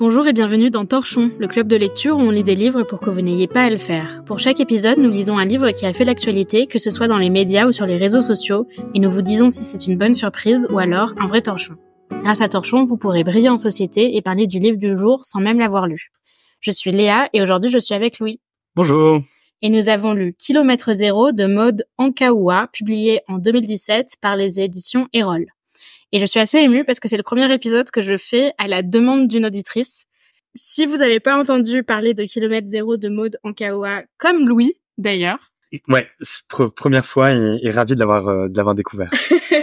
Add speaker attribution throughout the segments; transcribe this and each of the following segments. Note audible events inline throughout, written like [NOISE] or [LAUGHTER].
Speaker 1: Bonjour et bienvenue dans Torchon, le club de lecture où on lit des livres pour que vous n'ayez pas à le faire. Pour chaque épisode, nous lisons un livre qui a fait l'actualité, que ce soit dans les médias ou sur les réseaux sociaux, et nous vous disons si c'est une bonne surprise ou alors un vrai torchon. Grâce à Torchon, vous pourrez briller en société et parler du livre du jour sans même l'avoir lu. Je suis Léa et aujourd'hui je suis avec Louis.
Speaker 2: Bonjour.
Speaker 1: Et nous avons lu Kilomètre Zéro de Maude Ankaoua, publié en 2017 par les éditions Erol. Et je suis assez émue parce que c'est le premier épisode que je fais à la demande d'une auditrice. Si vous n'avez pas entendu parler de Kilomètre Zéro de Maude Ankaoua, comme Louis d'ailleurs.
Speaker 2: Ouais, première fois et, ravi de l'avoir euh, de l'avoir découvert.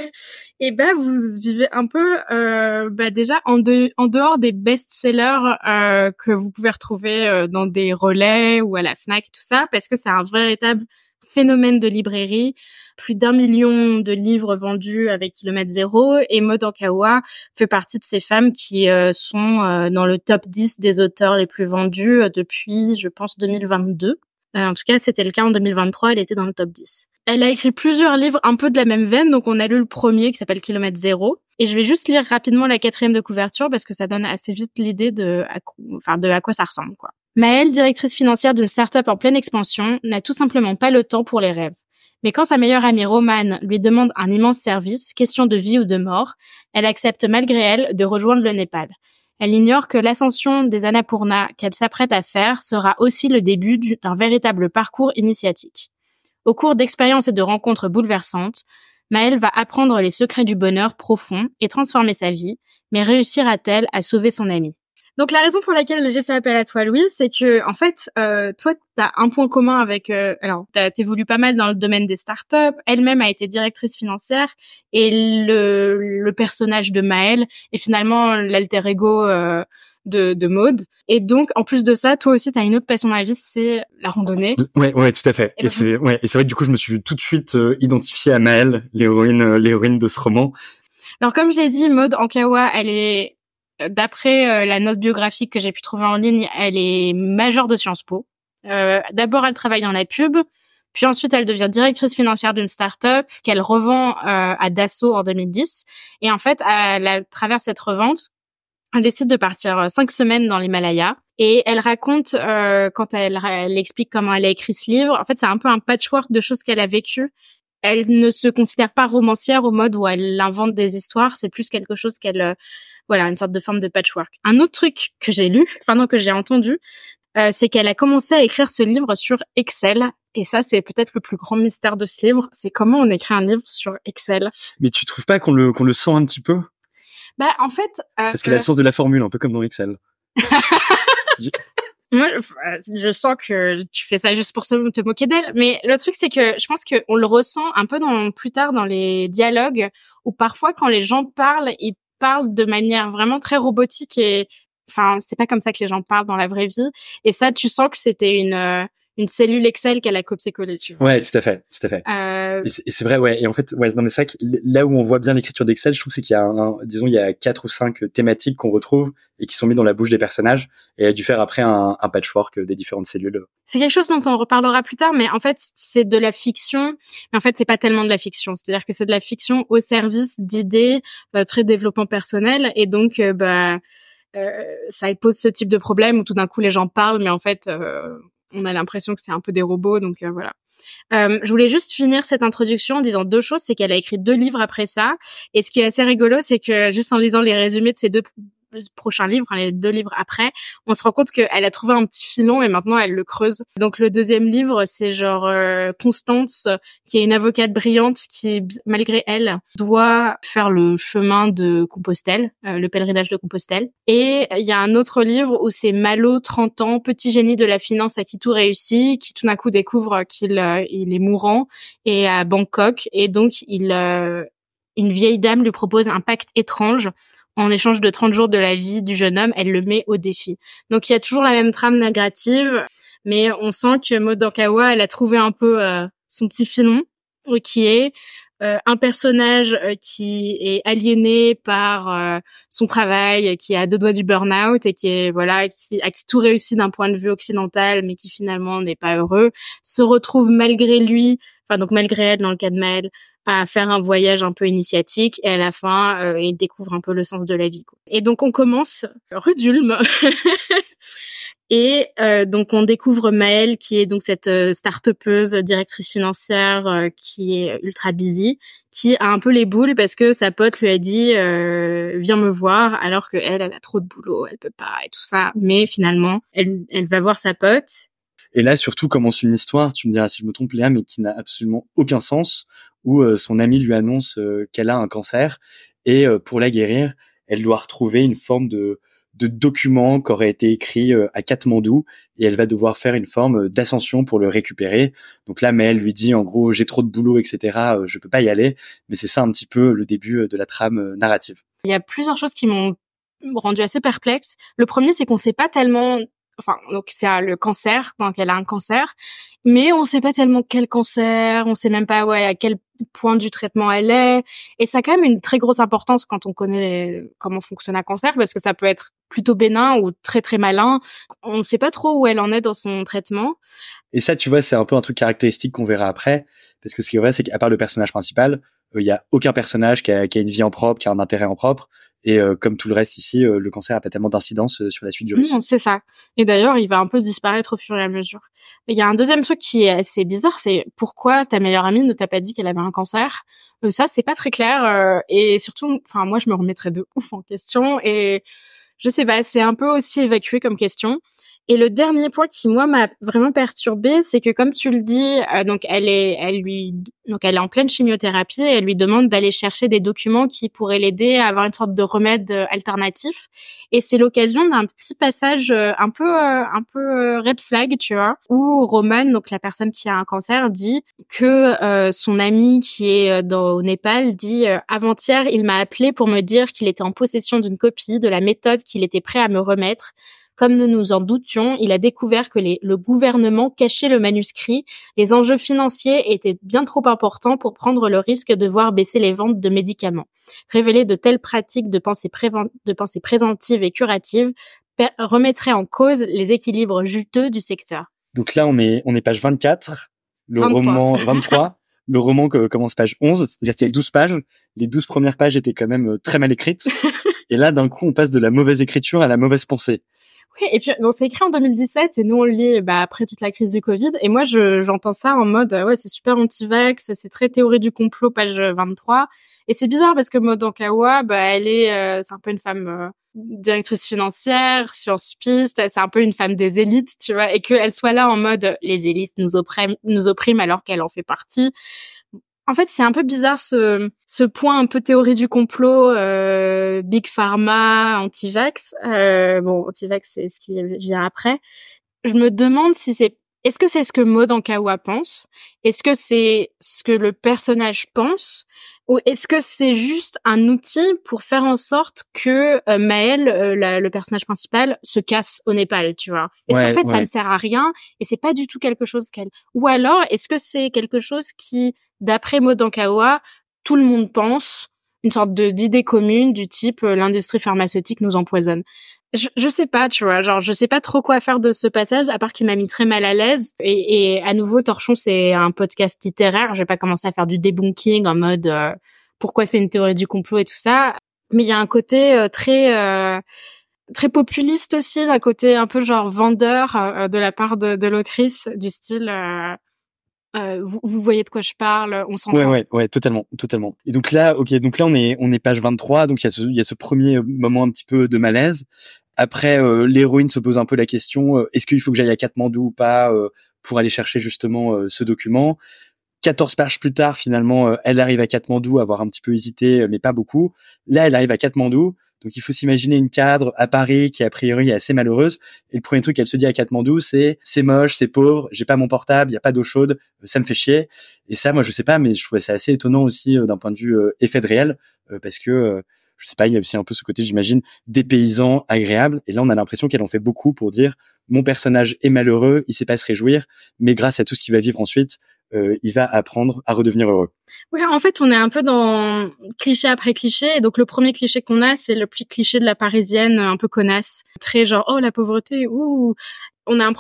Speaker 2: [LAUGHS]
Speaker 1: et ben vous vivez un peu euh, bah, déjà en, en dehors des best-sellers euh, que vous pouvez retrouver euh, dans des relais ou à la Fnac tout ça parce que c'est un véritable phénomène de librairie, plus d'un million de livres vendus avec kilomètre zéro et Maud Ankawa fait partie de ces femmes qui euh, sont euh, dans le top 10 des auteurs les plus vendus euh, depuis, je pense, 2022. en tout cas, c'était le cas en 2023, elle était dans le top 10. Elle a écrit plusieurs livres un peu de la même veine, donc on a lu le premier qui s'appelle Kilomètre Zéro. Et je vais juste lire rapidement la quatrième de couverture parce que ça donne assez vite l'idée de, enfin, de à quoi ça ressemble, quoi. Maëlle, directrice financière d'une start-up en pleine expansion, n'a tout simplement pas le temps pour les rêves. Mais quand sa meilleure amie Romane lui demande un immense service, question de vie ou de mort, elle accepte malgré elle de rejoindre le Népal. Elle ignore que l'ascension des Annapurna qu'elle s'apprête à faire sera aussi le début d'un véritable parcours initiatique. Au cours d'expériences et de rencontres bouleversantes, Maëlle va apprendre les secrets du bonheur profond et transformer sa vie, mais réussira-t-elle à sauver son amie? Donc la raison pour laquelle j'ai fait appel à toi, Louis, c'est que en fait, euh, toi, tu as un point commun avec. Euh, alors, évolué pas mal dans le domaine des startups. Elle-même a été directrice financière et le, le personnage de Maëlle est finalement l'alter ego. Euh, de, de mode. Et donc, en plus de ça, toi aussi, tu as une autre passion dans la vie, c'est la randonnée.
Speaker 2: Ouais, ouais, tout à fait. Et, c'est ouais, et c'est vrai que du coup, je me suis tout de suite euh, identifié à Maëlle, l'héroïne, euh, l'héroïne de ce roman.
Speaker 1: Alors, comme je l'ai dit, Maud Ankawa, elle est d'après euh, la note biographique que j'ai pu trouver en ligne, elle est majeure de Sciences Po. Euh, D'abord, elle travaille dans la pub, puis ensuite, elle devient directrice financière d'une start-up qu'elle revend euh, à Dassault en 2010. Et en fait, à, travers cette revente, elle décide de partir cinq semaines dans l'Himalaya. Et elle raconte, quand elle, elle explique comment elle a écrit ce livre, en fait, c'est un peu un patchwork de choses qu'elle a vécues elle ne se considère pas romancière au mode où elle invente des histoires, c'est plus quelque chose qu'elle voilà, une sorte de forme de patchwork. Un autre truc que j'ai lu, enfin non que j'ai entendu, euh, c'est qu'elle a commencé à écrire ce livre sur Excel. Et ça, c'est peut-être le plus grand mystère de ce livre, c'est comment on écrit un livre sur Excel.
Speaker 2: Mais tu trouves pas qu'on le qu'on le sent un petit peu?
Speaker 1: Bah en fait, euh,
Speaker 2: parce qu'elle a le sens de la formule, un peu comme dans Excel. [LAUGHS]
Speaker 1: Moi, je sens que tu fais ça juste pour te moquer d'elle, mais le truc c'est que je pense qu'on le ressent un peu dans plus tard dans les dialogues où parfois quand les gens parlent, ils parle de manière vraiment très robotique et enfin c'est pas comme ça que les gens parlent dans la vraie vie. Et ça tu sens que c'était une euh, une cellule Excel qu'elle a copié-collé, tu vois.
Speaker 2: Ouais, tout à fait, tout à fait. Euh... Et c'est vrai, ouais. Et en fait, ouais, non, mais c'est vrai que là où on voit bien l'écriture d'Excel, je trouve c'est qu'il y a, un, disons, il y a quatre ou cinq thématiques qu'on retrouve et qui sont mises dans la bouche des personnages. Et elle a dû faire après un, un patchwork des différentes cellules.
Speaker 1: C'est quelque chose dont on reparlera plus tard, mais en fait, c'est de la fiction. Mais en fait, c'est pas tellement de la fiction. C'est-à-dire que c'est de la fiction au service d'idées euh, très développement personnel. Et donc, euh, bah, euh, ça pose ce type de problème où tout d'un coup les gens parlent, mais en fait, euh, on a l'impression que c'est un peu des robots, donc euh, voilà. Euh, je voulais juste finir cette introduction en disant deux choses, c'est qu'elle a écrit deux livres après ça, et ce qui est assez rigolo, c'est que juste en lisant les résumés de ces deux prochains livres, hein, les deux livres après, on se rend compte qu'elle a trouvé un petit filon et maintenant elle le creuse. Donc le deuxième livre, c'est genre euh, Constance, qui est une avocate brillante qui, malgré elle, doit faire le chemin de Compostelle, euh, le pèlerinage de Compostelle. Et il y a un autre livre où c'est Malo, 30 ans, petit génie de la finance à qui tout réussit, qui tout d'un coup découvre qu'il euh, il est mourant et à Bangkok et donc il une vieille dame lui propose un pacte étrange en échange de 30 jours de la vie du jeune homme, elle le met au défi. Donc il y a toujours la même trame négative, mais on sent que Modankawa, elle a trouvé un peu euh, son petit filon, euh, qui est euh, un personnage qui est aliéné par son travail, qui a deux doigts du burn-out et qui est voilà, qui a qui tout réussit d'un point de vue occidental, mais qui finalement n'est pas heureux, se retrouve malgré lui donc malgré elle dans le cas de Maëlle, à faire un voyage un peu initiatique et à la fin euh, il découvre un peu le sens de la vie. Et donc on commence rue d'Ulm [LAUGHS] Et euh, donc on découvre Maëlle qui est donc cette euh, start-upeuse directrice financière euh, qui est ultra busy, qui a un peu les boules parce que sa pote lui a dit euh, viens me voir alors que elle elle a trop de boulot, elle peut pas et tout ça. Mais finalement elle elle va voir sa pote.
Speaker 2: Et là surtout commence une histoire, tu me diras si je me trompe Léa, mais qui n'a absolument aucun sens où son amie lui annonce qu'elle a un cancer et pour la guérir elle doit retrouver une forme de de documents qui auraient été écrits euh, à Katmandou et elle va devoir faire une forme d'ascension pour le récupérer. Donc là, Mel lui dit en gros j'ai trop de boulot, etc. Euh, je peux pas y aller. Mais c'est ça un petit peu le début euh, de la trame narrative.
Speaker 1: Il y a plusieurs choses qui m'ont rendu assez perplexe. Le premier, c'est qu'on sait pas tellement enfin donc c'est le cancer donc elle a un cancer mais on sait pas tellement quel cancer on sait même pas ouais à quel point du traitement elle est. Et ça a quand même une très grosse importance quand on connaît comment fonctionne un cancer parce que ça peut être plutôt bénin ou très très malin. On ne sait pas trop où elle en est dans son traitement.
Speaker 2: Et ça tu vois c'est un peu un truc caractéristique qu'on verra après parce que ce qui est vrai c'est qu'à part le personnage principal euh, il y a aucun personnage qui a, qui a, une vie en propre qui a un intérêt en propre et euh, comme tout le reste ici, euh, le cancer a pas tellement d'incidence euh, sur la suite du
Speaker 1: risque. c'est ça. Et d'ailleurs, il va un peu disparaître au fur et à mesure. Il y a un deuxième truc qui est assez bizarre, c'est pourquoi ta meilleure amie ne t'a pas dit qu'elle avait un cancer? ça, c'est pas très clair. et surtout, enfin, moi, je me remettrais de ouf en question. Et je sais pas, c'est un peu aussi évacué comme question. Et le dernier point qui moi m'a vraiment perturbée, c'est que comme tu le dis, euh, donc elle est, elle lui, donc elle est en pleine chimiothérapie et elle lui demande d'aller chercher des documents qui pourraient l'aider à avoir une sorte de remède euh, alternatif. Et c'est l'occasion d'un petit passage euh, un peu, un peu red flag, tu vois, où Roman, donc la personne qui a un cancer, dit que son ami qui est au Népal dit avant-hier, il m'a appelé pour me dire qu'il était en possession d'une copie de la méthode qu'il était prêt à me remettre comme nous nous en doutions, il a découvert que le gouvernement cachait le manuscrit. Les enjeux financiers étaient bien trop importants pour prendre le risque de voir baisser les ventes de médicaments. Révéler de telles pratiques de pensée, de pensée préventive et curative remettrait en cause les équilibres juteux du secteur.
Speaker 2: Donc là, on est, on est page 24, [LAUGHS] le roman 23. le roman commence page 11, c'est-à-dire qu'il y a 12 pages. Les 12 premières pages étaient quand même euh, très mal écrites. [LAUGHS] et là, d'un coup, on passe de la mauvaise écriture à la mauvaise pensée.
Speaker 1: Oui, et puis donc c'est écrit en 2017 et nous on le lit bah, après toute la crise du Covid et moi je j'entends ça en mode ouais c'est super anti-vax, c'est très théorie du complot page 23 et c'est bizarre parce que Maud Ankawa bah elle est euh, c'est un peu une femme euh, directrice financière, sciencipiste, c'est un peu une femme des élites, tu vois, et qu'elle soit là en mode les élites nous oppriment, nous oppriment alors qu'elle en fait partie. En fait, c'est un peu bizarre ce, ce point un peu théorie du complot, euh, big pharma, anti-vax. Euh, bon, anti-vax, c'est ce qui vient après. Je me demande si c'est est-ce que c'est ce que Maud Ankawa pense? Est-ce que c'est ce que le personnage pense? Ou est-ce que c'est juste un outil pour faire en sorte que euh, Maël, euh, le personnage principal, se casse au Népal, tu vois? Est-ce qu'en fait ça ne sert à rien et c'est pas du tout quelque chose qu'elle Ou alors est-ce que c'est quelque chose qui d'après Modankawa, tout le monde pense une sorte d'idée commune du type euh, l'industrie pharmaceutique nous empoisonne. Je, je sais pas, tu vois, genre je sais pas trop quoi faire de ce passage à part qu'il m'a mis très mal à l'aise. Et, et, à nouveau, Torchon c'est un podcast littéraire. J'ai pas commencé à faire du debunking en mode euh, pourquoi c'est une théorie du complot et tout ça. Mais il y a un côté euh, très très populiste aussi, un côté un peu genre vendeur de la part de, de l'autrice du style euh, vous, vous, voyez de quoi je parle, on s'entend.
Speaker 2: Ouais, ouais, ouais, totalement, totalement. Et donc là, ok, donc là on est on est page 23, donc il y a ce il y a ce premier moment un petit peu de malaise. Après, euh, l'héroïne se pose un peu la question euh, est-ce qu'il faut que j'aille à Katmandou ou pas pour aller chercher justement ce document? 14 pages plus tard, finalement, elle arrive à Katmandou, avoir un petit peu hésité, mais pas beaucoup. Là, elle arrive à Katmandou, donc il faut s'imaginer une cadre à Paris qui a priori est assez malheureuse. Et le premier truc qu'elle se dit à Katmandou, c'est c'est moche, c'est pauvre, j'ai pas mon portable, il y a pas d'eau chaude, ça me fait chier. Et ça, moi je sais pas, mais je trouvais ça assez étonnant aussi euh, d'un point de vue euh, effet de réel, euh, parce que je sais pas, il y a aussi un peu ce côté, j'imagine, des paysans agréables. Et là, on a l'impression qu'elle en fait beaucoup pour dire mon personnage est malheureux, il sait pas se réjouir, mais grâce à tout ce qu'il va vivre ensuite, euh, il va apprendre à redevenir heureux.
Speaker 1: Ouais, en fait, on est un peu dans cliché après cliché. Et donc, le premier cliché qu'on a, c'est le plus cliché de la parisienne un peu connasse. Très genre, oh, la pauvreté, ouh. on a un,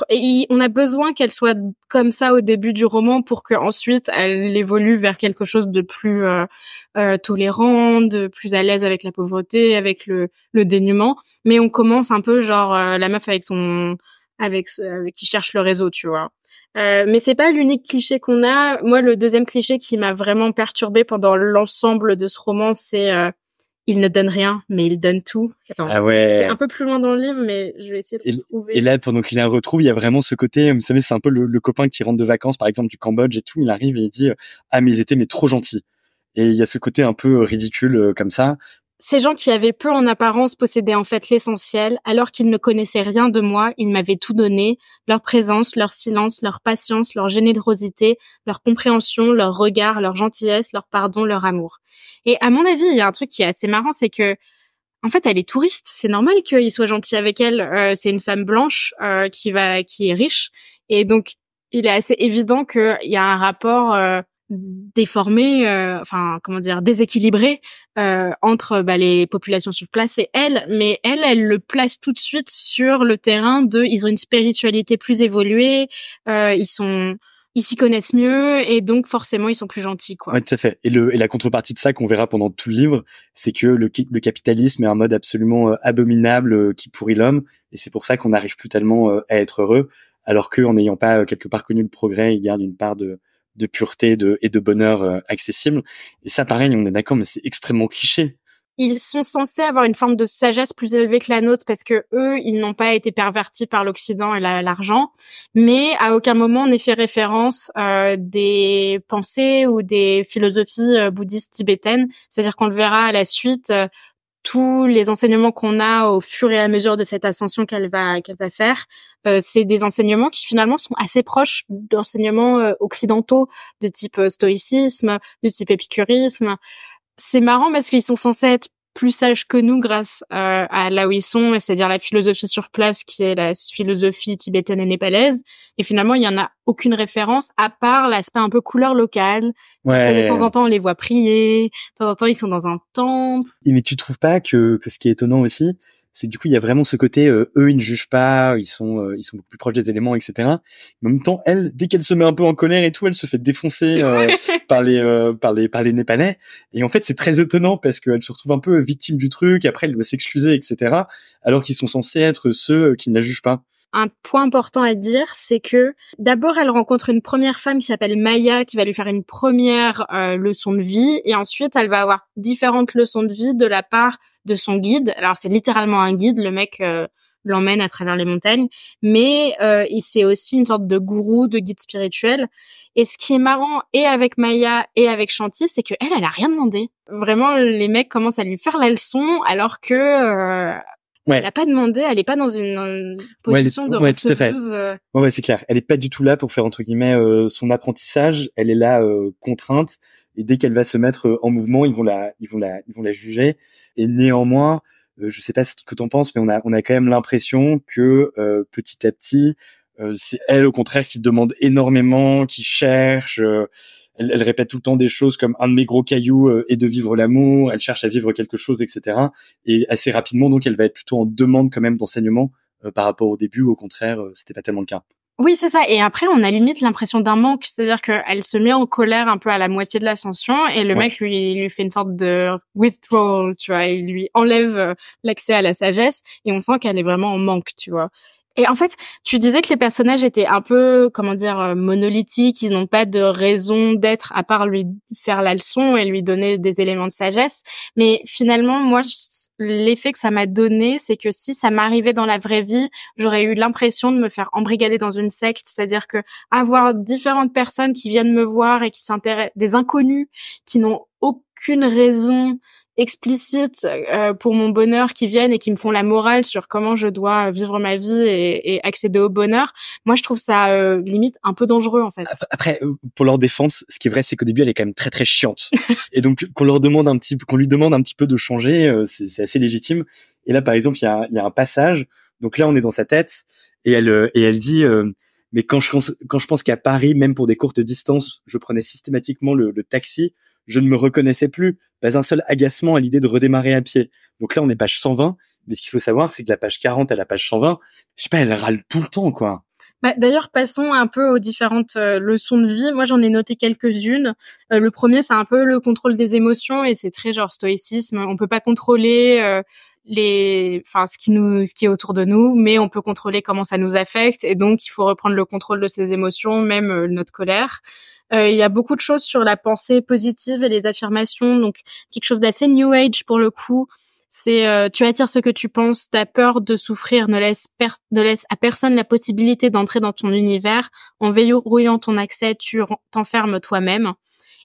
Speaker 1: on a besoin qu'elle soit comme ça au début du roman pour que ensuite elle évolue vers quelque chose de plus euh, euh, tolérant, de plus à l'aise avec la pauvreté, avec le, le dénuement. Mais on commence un peu genre euh, la meuf avec son avec, avec qui cherche le réseau, tu vois. Euh, mais c'est pas l'unique cliché qu'on a. Moi, le deuxième cliché qui m'a vraiment perturbé pendant l'ensemble de ce roman, c'est euh, il ne donne rien, mais il donne tout.
Speaker 2: ah ouais.
Speaker 1: C'est un peu plus loin dans le livre, mais je vais essayer de
Speaker 2: et,
Speaker 1: trouver.
Speaker 2: Et là, pendant qu'il la retrouve, il y a vraiment ce côté, vous savez, c'est un peu le, le, copain qui rentre de vacances, par exemple, du Cambodge et tout. Il arrive et il dit, ah, mais ils étaient mais trop gentils. Et il y a ce côté un peu ridicule euh, comme ça.
Speaker 1: Ces gens qui avaient peu en apparence possédaient en fait l'essentiel, alors qu'ils ne connaissaient rien de moi, ils m'avaient tout donné, leur présence, leur silence, leur patience, leur générosité, leur compréhension, leur regard, leur gentillesse, leur pardon, leur amour. Et à mon avis, il y a un truc qui est assez marrant, c'est que en fait, elle est touriste. C'est normal qu'il soit gentil avec elle. Euh, c'est une femme blanche euh, qui va, qui est riche, et donc il est assez évident qu'il y a un rapport euh, déformé, euh, enfin comment dire, déséquilibré euh, entre bah, les populations sur place et elle, mais elle, elle le place tout de suite sur le terrain de, ils ont une spiritualité plus évoluée, euh, ils sont ils s'y connaissent mieux et donc forcément ils sont plus gentils quoi.
Speaker 2: Ouais, tout à fait. Et, le, et la contrepartie de ça qu'on verra pendant tout le livre, c'est que le, le capitalisme est un mode absolument abominable qui pourrit l'homme et c'est pour ça qu'on n'arrive plus tellement à être heureux, alors qu'en n'ayant pas quelque part connu le progrès, il garde une part de de pureté et de bonheur euh, accessible. Et ça, pareil, on est d'accord, mais c'est extrêmement cliché.
Speaker 1: Ils sont censés avoir une forme de sagesse plus élevée que la nôtre parce que eux, ils n'ont pas été pervertis par l'Occident et l'argent, mais à aucun moment on fait référence euh, des pensées ou des philosophies euh, bouddhistes tibétaines. C'est-à-dire qu'on le verra à la suite. Tous les enseignements qu'on a au fur et à mesure de cette ascension qu'elle va qu'elle va faire, euh, c'est des enseignements qui finalement sont assez proches d'enseignements euh, occidentaux de type euh, stoïcisme, de type épicurisme. C'est marrant parce qu'ils sont censés être plus sages que nous grâce euh, à là où ils sont, c'est-à-dire la philosophie sur place qui est la philosophie tibétaine et népalaise. Et finalement, il y en a aucune référence à part l'aspect un peu couleur locale.
Speaker 2: Ouais.
Speaker 1: De temps en temps, on les voit prier. De temps en temps, ils sont dans un temple.
Speaker 2: Mais tu trouves pas que, que ce qui est étonnant aussi, c'est du coup il y a vraiment ce côté euh, eux ils ne jugent pas ils sont euh, ils sont beaucoup plus proches des éléments etc mais en même temps elle dès qu'elle se met un peu en colère et tout elle se fait défoncer euh, [LAUGHS] par les par les par les népalais. Et en fait c'est très étonnant parce qu'elle se retrouve un peu victime du truc après elle doit s'excuser etc alors qu'ils sont censés être ceux qui ne la jugent pas.
Speaker 1: Un point important à dire, c'est que d'abord elle rencontre une première femme qui s'appelle Maya qui va lui faire une première euh, leçon de vie et ensuite elle va avoir différentes leçons de vie de la part de son guide. Alors c'est littéralement un guide, le mec euh, l'emmène à travers les montagnes, mais euh, c'est aussi une sorte de gourou, de guide spirituel. Et ce qui est marrant et avec Maya et avec Chanty, c'est que elle, elle a rien demandé. Vraiment, les mecs commencent à lui faire la leçon alors que euh,
Speaker 2: Ouais.
Speaker 1: Elle n'a pas demandé, elle est pas dans une, position de
Speaker 2: ouais, tout à fait.
Speaker 1: Euh.
Speaker 2: Ouais, ouais c'est clair. Elle est pas du tout là pour faire entre guillemets euh, son apprentissage. Elle est là euh, contrainte. Et dès qu'elle va se mettre en mouvement, ils vont la, ils vont la, ils vont la juger. Et néanmoins, je sais pas ce que t'en penses, mais on a, on a quand même l'impression que petit à petit, c'est elle au contraire qui demande énormément, qui cherche elle, elle, répète tout le temps des choses comme un de mes gros cailloux euh, est de vivre l'amour, elle cherche à vivre quelque chose, etc. Et assez rapidement, donc, elle va être plutôt en demande quand même d'enseignement euh, par rapport au début. Au contraire, euh, c'était pas tellement le cas.
Speaker 1: Oui, c'est ça. Et après, on a limite l'impression d'un manque, c'est-à-dire qu'elle se met en colère un peu à la moitié de l'ascension, et le mec lui lui fait une sorte de withdrawal, tu vois, il lui enlève l'accès à la sagesse, et on sent qu'elle est vraiment en manque, tu vois. Et en fait, tu disais que les personnages étaient un peu, comment dire, euh, monolithiques, ils n'ont pas de raison d'être à part lui faire la leçon et lui donner des éléments de sagesse. Mais finalement, moi, l'effet que ça m'a donné, c'est que si ça m'arrivait dans la vraie vie, j'aurais eu l'impression de me faire embrigader dans une secte, c'est-à-dire que avoir différentes personnes qui viennent me voir et qui s'intéressent, des inconnus qui n'ont aucune raison explicite euh, pour mon bonheur qui viennent et qui me font la morale sur comment je dois vivre ma vie et, et accéder au bonheur. Moi, je trouve ça euh, limite un peu dangereux en fait.
Speaker 2: Après, euh, pour leur défense, ce qui est vrai, c'est qu'au début, elle est quand même très très chiante. [LAUGHS] et donc, qu'on leur demande un petit, qu'on lui demande un petit peu de changer, c'est assez légitime. Et là, par exemple, il y a, y a un passage. Donc là, on est dans sa tête et elle et elle dit. mais quand je, quand je pense qu'à Paris, même pour des courtes distances, je prenais systématiquement le, le taxi je ne me reconnaissais plus. Pas un seul agacement à l'idée de redémarrer à pied. Donc là, on est page 120 Mais ce qu'il faut savoir, c'est que la page 40 à la page 120, je sais pas, elle râle tout le temps, quoi.
Speaker 1: Bah, D'ailleurs, passons un peu aux différentes euh, leçons de vie. Moi, j'en ai noté quelques-unes. Euh, le premier, c'est un peu le contrôle des émotions et c'est très genre stoïcisme. On peut pas contrôler euh, les, enfin, ce qui nous, ce qui est autour de nous, mais on peut contrôler comment ça nous affecte et donc il faut reprendre le contrôle de ses émotions, même notre colère. Il y a beaucoup de choses sur la pensée positive et les affirmations, donc quelque chose d'assez new age pour le coup. C'est euh, tu attires ce que tu penses, t'as peur de souffrir, ne laisse, ne laisse à personne la possibilité d'entrer dans ton univers. En verrouillant ton accès, tu t'enfermes toi-même.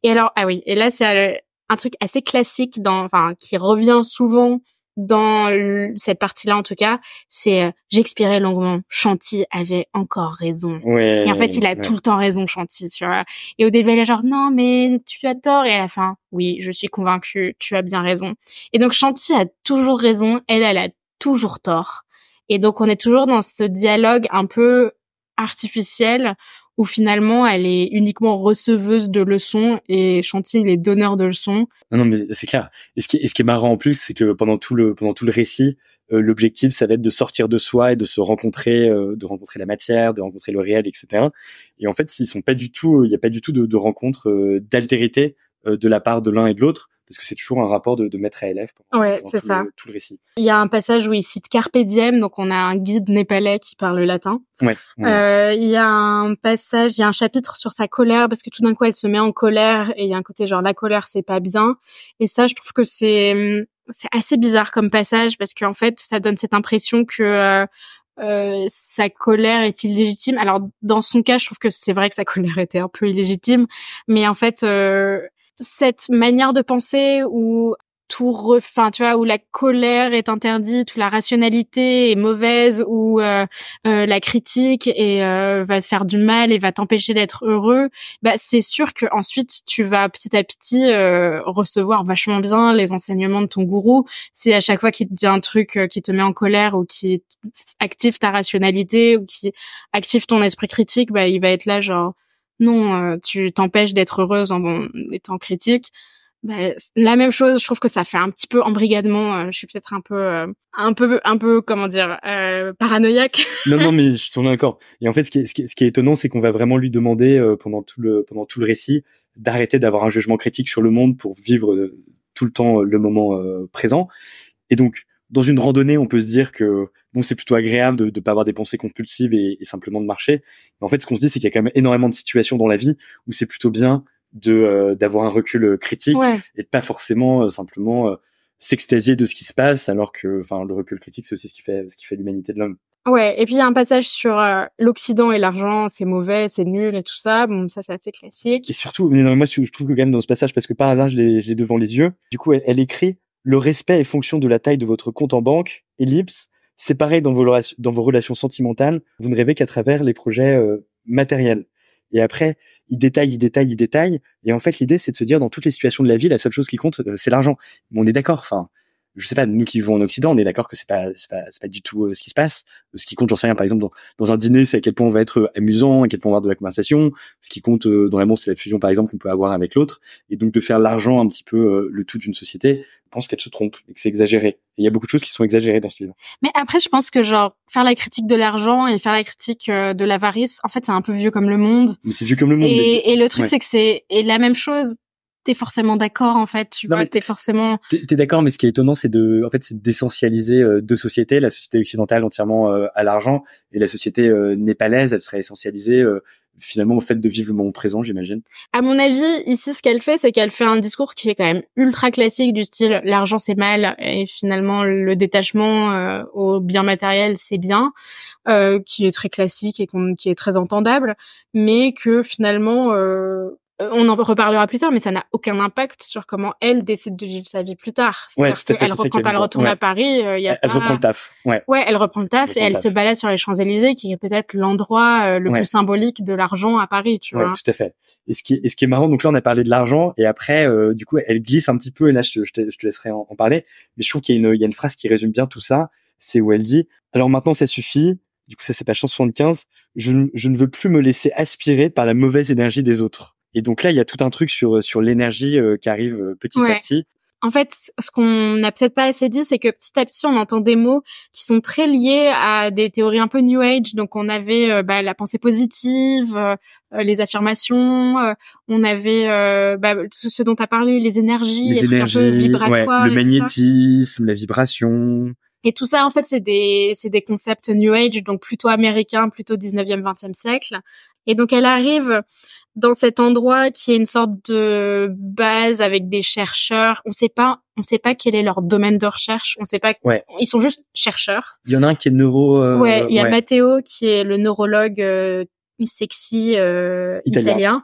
Speaker 1: Et alors, ah oui, et là c'est euh, un truc assez classique dans, enfin, qui revient souvent dans cette partie-là en tout cas, c'est euh, j'expirais longuement. Chanty avait encore raison. et en fait, il a tout le temps raison, Chanty, tu vois. Et au début, il est genre non, mais tu as tort. Et à la fin, oui, je suis convaincue, tu as bien raison. Et donc Chanty a toujours raison, elle, elle a toujours tort. Et donc on est toujours dans ce dialogue un peu artificiel où finalement elle est uniquement receveuse de leçons et Chantier il est donneur de leçons.
Speaker 2: Non, non mais c'est clair. Et ce qui, est, marrant en plus, c'est que pendant tout le pendant tout le récit, euh, l'objectif ça va être de sortir de soi et de se rencontrer, euh, de rencontrer la matière, de rencontrer le réel, etc. Et en fait, ils sont pas du tout, il n'y a pas du tout de, de rencontre euh, d'altérité de la part de l'un et de l'autre parce que c'est toujours un rapport de, de maître à élève.
Speaker 1: ouais, c'est ça.
Speaker 2: tout le récit.
Speaker 1: Il y a un passage où il cite Carpe diem, donc on a un guide népalais qui parle le latin.
Speaker 2: Ouais.
Speaker 1: Euh, il y a un passage, il y a un chapitre sur sa colère parce que tout d'un coup elle se met en colère et il y a un côté genre la colère c'est pas bien. Et ça, je trouve que c'est c'est assez bizarre comme passage parce qu'en fait ça donne cette impression que euh, euh, sa colère est illégitime. Alors dans son cas, je trouve que c'est vrai que sa [LAUGHS] colère était un peu illégitime, mais en fait, euh, cette manière de penser où tout refin, tu vois, où la colère est interdite, où la rationalité est mauvaise, où euh, euh, la critique et euh, va te faire du mal et va t'empêcher d'être heureux, bah c'est sûr que ensuite tu vas petit à petit recevoir vachement bien les enseignements de ton gourou. Si à chaque fois qu'il te dit un truc qui te met en colère ou qui active ta rationalité ou qui active ton esprit critique, bah il va être là genre non, euh, tu t'empêches d'être heureuse en, étant critique. Bah, la même chose, je trouve que ça fait un petit peu embrigadement. Euh, je suis peut-être un peu, euh, un peu, un peu, comment dire, paranoïaque. [LAUGHS]
Speaker 2: non, non, mais je suis d'accord. Et en fait, ce qui est, ce qui est, étonnant, c'est qu'on va vraiment lui demander pendant tout le, pendant tout le récit, d'arrêter d'avoir un jugement critique sur le monde pour vivre tout le temps le moment présent. Et donc, dans une randonnée, on peut se dire que bon, c'est plutôt agréable de ne pas avoir des pensées compulsives et, simplement de marcher. Mais en fait, ce qu'on se dit, c'est qu'il y a quand même énormément de situations dans la vie où c'est plutôt bien de euh, d'avoir un recul euh, critique et de pas forcément euh, simplement s'extasier de ce qui se passe, alors que, enfin, le recul critique, c'est aussi ce qui fait ce qui fait l'humanité de l'homme.
Speaker 1: Ouais, et puis il y a un passage sur l'Occident et l'argent, c'est mauvais, c'est nul et tout ça. Bon, ça c'est assez classique.
Speaker 2: Et surtout, mais non, moi je trouve que quand même dans ce passage, parce que par hasard je l'ai devant les yeux, du coup elle écrit le respect est fonction de la taille de votre compte en banque. Ellipse. C'est pareil dans vos, relations sentimentales. Vous ne rêvez qu'à travers les projets euh, matériels. Et après, il détaille, il détaille, il détaille. Et en fait, l'idée, c'est de se dire, dans toutes les situations de la vie, la seule chose qui compte, euh, c'est l'argent. on est d'accord. Enfin, je sais pas, nous qui vivons en Occident, on est d'accord que c'est pas, c'est pas, c'est pas du tout euh, ce qui se passe. Ce qui compte, j'en sais rien. Par exemple, dans, dans un dîner, c'est à quel point on va être euh, amusant, à quel point on va avoir de la conversation. Ce qui compte euh, dans l'amour, c'est la fusion, par exemple, qu'on peut avoir avec l'autre. Et donc de faire l'argent un petit peu le tout d'une société, je pense qu'elle se trompe et que c'est exagéré. Il y a beaucoup de choses qui sont exagérées dans ce livre.
Speaker 1: Mais après, je pense que genre faire la critique de l'argent et faire la critique de l'avarice, en fait, c'est un peu vieux comme le monde.
Speaker 2: Mais c'est vieux comme le monde.
Speaker 1: Et, et le truc, c'est que c'est et la même chose t'es forcément d'accord en fait tu vois t'es forcément
Speaker 2: t'es d'accord mais ce qui est étonnant c'est de en fait c'est d'essentialiser euh, deux sociétés la société occidentale entièrement euh, à l'argent et la société euh, népalaise elle serait essentialisée finalement au fait de vivre le moment présent j'imagine.
Speaker 1: À mon avis ici ce qu'elle fait c'est qu'elle fait un discours qui est quand même ultra classique du style l'argent c'est mal et finalement le détachement au bien matériel c'est bien qui est très classique et qui est très entendable mais que finalement euh, on en reparlera plus tard, mais ça n'a aucun impact sur comment elle décide de vivre sa vie plus tard.
Speaker 2: Ouais,
Speaker 1: elle reprend, elle retourne à Paris, euh, y a
Speaker 2: elle, reprend le taf. Ouais.
Speaker 1: Ouais, elle reprend le taf et elle se balade sur les Champs Élysées, qui est peut-être l'endroit euh, le plus symbolique de l'argent à Paris, tu vois.
Speaker 2: tout à fait. Et ce qui est, et ce qui est marrant, donc là on a parlé de l'argent et après, du coup, elle glisse un petit peu et là je, te, je te laisserai en, parler. Mais je trouve qu'il y a une, il y a une phrase qui résume bien tout ça. C'est où elle dit alors maintenant ça suffit. Du coup, ça c'est page 175. Je, je ne veux plus me laisser aspirer par la mauvaise énergie des autres. Et donc là, il y a tout un truc sur sur l'énergie euh, qui arrive euh, petit à petit.
Speaker 1: En fait, ce qu'on n'a peut-être pas assez dit, c'est que petit à petit, on entend des mots qui sont très liés à des théories un peu New Age. Donc, on avait euh, bah, la pensée positive, euh, les affirmations, on avait bah, ce, dont tu as parlé, les énergies,
Speaker 2: les, énergies, un peu vibratoires, le magnétisme, la vibration.
Speaker 1: Et tout ça, en fait, c'est des, c'est des concepts New Age, donc plutôt américains, plutôt 19e, 20e siècle. Et donc, elle arrive dans cet endroit qui est une sorte de base avec des chercheurs. On sait pas, on sait pas quel est leur domaine de recherche. On sait pas.
Speaker 2: Ouais.
Speaker 1: Ils sont juste chercheurs.
Speaker 2: Il y en a un qui est neuro.
Speaker 1: Euh, ouais. Il y a Matteo qui est le neurologue euh, sexy euh, italien.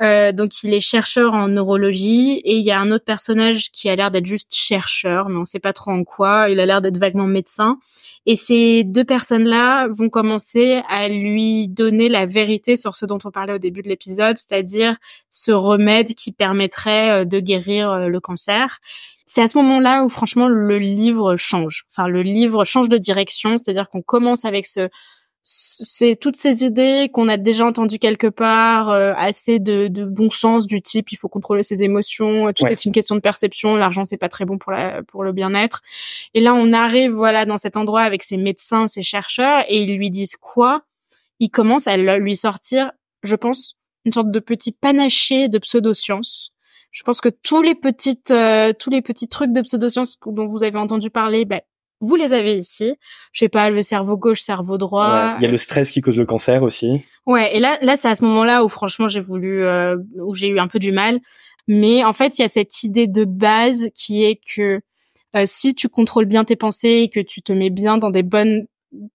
Speaker 1: Euh, donc il est chercheur en neurologie et il y a un autre personnage qui a l'air d'être juste chercheur, mais on sait pas trop en quoi. Il a l'air d'être vaguement médecin. Et ces deux personnes-là vont commencer à lui donner la vérité sur ce dont on parlait au début de l'épisode, c'est-à-dire ce remède qui permettrait euh, de guérir euh, le cancer. C'est à ce moment-là où franchement le livre change. Enfin, le livre change de direction, c'est-à-dire qu'on commence avec ce c'est toutes ces idées qu'on a déjà entendues quelque part, euh, assez de, de, bon sens du type il faut contrôler ses émotions, tout est une question de perception, l'argent c'est pas très bon pour la pour le bien-être. Et là on arrive voilà dans cet endroit avec ses médecins, ses chercheurs et ils lui disent quoi? Ils commencent à lui sortir, je pense, une sorte de petit panaché de pseudosciences. Je pense que tous les petites euh, tous les petits trucs de pseudosciences dont vous avez entendu parler, ben, vous les avez ici. Je sais pas, le cerveau gauche, cerveau droit.
Speaker 2: Il y a le stress qui cause le cancer aussi.
Speaker 1: Ouais, et là, là, c'est à ce moment-là où franchement j'ai voulu, euh, où j'ai eu un peu du mal. Mais en fait, il y a cette idée de base qui est que euh, si tu contrôles bien tes pensées et que tu te mets bien dans des bonnes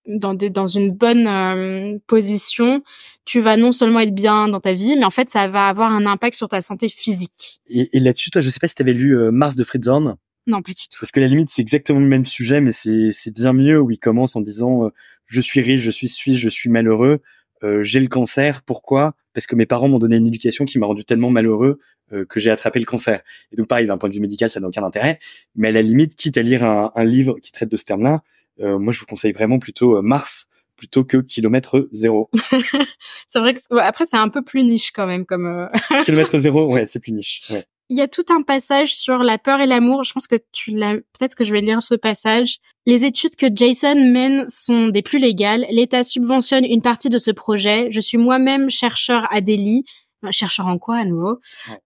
Speaker 1: dans des dans une bonne euh, position, tu vas non seulement être bien dans ta vie, mais en fait ça va avoir un impact sur ta santé physique.
Speaker 2: Et, et là-dessus, toi, je sais pas si tu avais lu Mars de Fritz Horn.
Speaker 1: Non, pas du tout.
Speaker 2: Parce que la limite, c'est exactement le même sujet, mais c'est bien mieux où il commence en disant euh, je suis riche, je suis suisse, je suis malheureux, euh, j'ai le cancer. Pourquoi? Parce que mes parents m'ont donné une éducation qui m'a rendu tellement malheureux euh, que j'ai attrapé le cancer. Et donc pareil, d'un point de vue médical, ça n'a aucun intérêt. Mais à la limite, quitte à lire un, un livre qui traite de ce terme-là, moi je vous conseille vraiment plutôt Mars plutôt que kilomètre zéro. [LAUGHS]
Speaker 1: c'est vrai que après c'est un peu plus niche quand même comme
Speaker 2: kilomètre [LAUGHS] zéro, ouais, c'est plus niche. Ouais
Speaker 1: il y a tout un passage sur la peur et l'amour. Je pense que tu l'as, peut-être que je vais lire ce passage. Les études que Jason mène sont des plus légales. L'État subventionne une partie de ce projet. Je suis moi-même chercheur à Delhi. Chercheur en quoi à nouveau?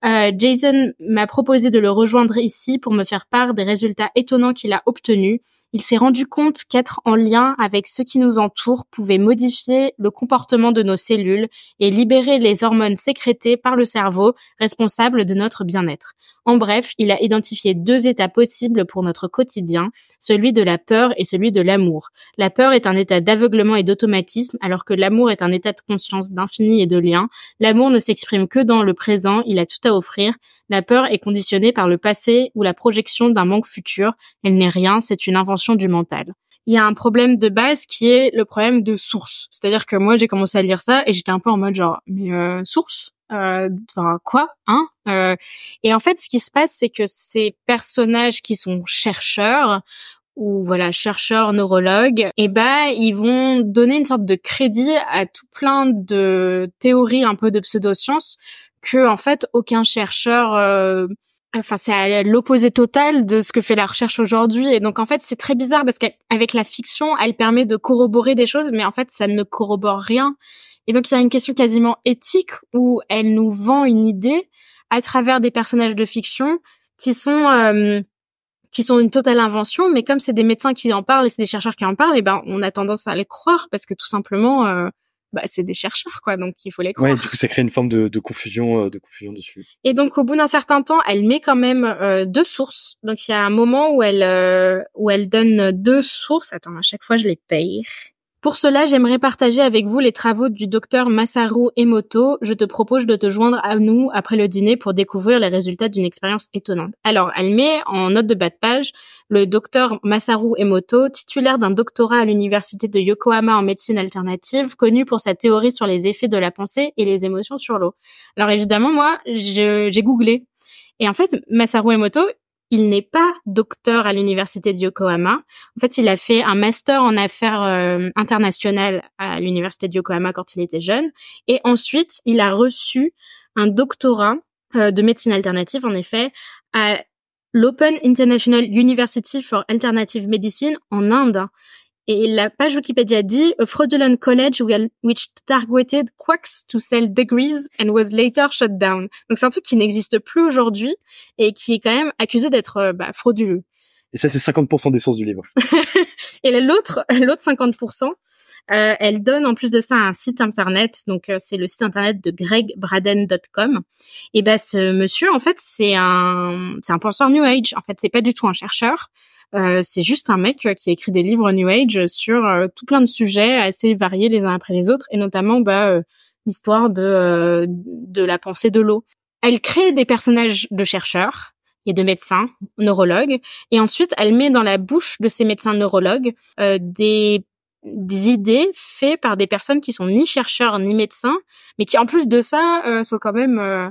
Speaker 1: Euh, Jason m'a proposé de le rejoindre ici pour me faire part des résultats étonnants qu'il a obtenus il s'est rendu compte qu'être en lien avec ce qui nous entoure pouvait modifier le comportement de nos cellules et libérer les hormones sécrétées par le cerveau responsables de notre bien-être. En bref, il a identifié deux états possibles pour notre quotidien, celui de la peur et celui de l'amour. La peur est un état d'aveuglement et d'automatisme, alors que l'amour est un état de conscience d'infini et de lien. L'amour ne s'exprime que dans le présent, il a tout à offrir. La peur est conditionnée par le passé ou la projection d'un manque futur. Elle n'est rien, c'est une invention du mental il y a un problème de base qui est le problème de source. C'est-à-dire que moi, j'ai commencé à lire ça et j'étais un peu en mode genre, mais euh, source? Enfin quoi hein euh, et en fait ce qui se passe c'est que ces personnages qui sont chercheurs ou voilà chercheurs neurologues et eh ben ils vont donner une sorte de crédit à tout plein de théories un peu de pseudosciences que en fait aucun chercheur euh, Enfin, c'est à l'opposé total de ce que fait la recherche aujourd'hui. Et donc, en fait, c'est très bizarre parce qu'avec la fiction, elle permet de corroborer des choses, mais en fait, ça ne corrobore rien. Et donc il y a une question quasiment éthique où elle nous vend une idée à travers des personnages de fiction qui sont euh, qui sont une totale invention, mais comme c'est des médecins qui en parlent et c'est des chercheurs qui en parlent, et eh ben on a tendance à les croire parce que tout simplement euh, bah, c'est des chercheurs quoi, donc il faut les croire.
Speaker 2: Ouais, du coup ça crée une forme de, de confusion, euh, de confusion dessus.
Speaker 1: Et donc au bout d'un certain temps, elle met quand même euh, deux sources. Donc il y a un moment où elle euh, où elle donne deux sources. Attends, à chaque fois je les paye. Pour cela, j'aimerais partager avec vous les travaux du docteur Masaru Emoto. Je te propose de te joindre à nous après le dîner pour découvrir les résultats d'une expérience étonnante. Alors, elle met en note de bas de page le docteur Masaru Emoto, titulaire d'un doctorat à l'université de Yokohama en médecine alternative, connu pour sa théorie sur les effets de la pensée et les émotions sur l'eau. Alors évidemment, moi, j'ai googlé. Et en fait, Masaru Emoto, il n'est pas docteur à l'université de Yokohama. En fait, il a fait un master en affaires euh, internationales à l'université de Yokohama quand il était jeune. Et ensuite, il a reçu un doctorat euh, de médecine alternative, en effet, à l'Open International University for Alternative Medicine en Inde. Et la page Wikipédia dit A fraudulent college which targeted quacks to sell degrees and was later shut down. Donc c'est un truc qui n'existe plus aujourd'hui et qui est quand même accusé d'être euh, bah, frauduleux.
Speaker 2: Et ça c'est 50% des sources du livre. [LAUGHS]
Speaker 1: et l'autre, l'autre 50%, euh, elle donne en plus de ça un site internet, donc euh, c'est le site internet de gregbraden.com. Et ben ce monsieur, en fait, c'est un c'est un penseur New Age. En fait, c'est pas du tout un chercheur. Euh, c'est juste un mec qui a écrit des livres New Age sur euh, tout plein de sujets assez variés les uns après les autres, et notamment bah, euh, l'histoire de de la pensée de l'eau. Elle crée des personnages de chercheurs et de médecins, neurologues, et ensuite elle met dans la bouche de ces médecins neurologues des des idées faites par des personnes qui sont ni chercheurs ni médecins, mais qui en plus de ça euh, sont quand même euh,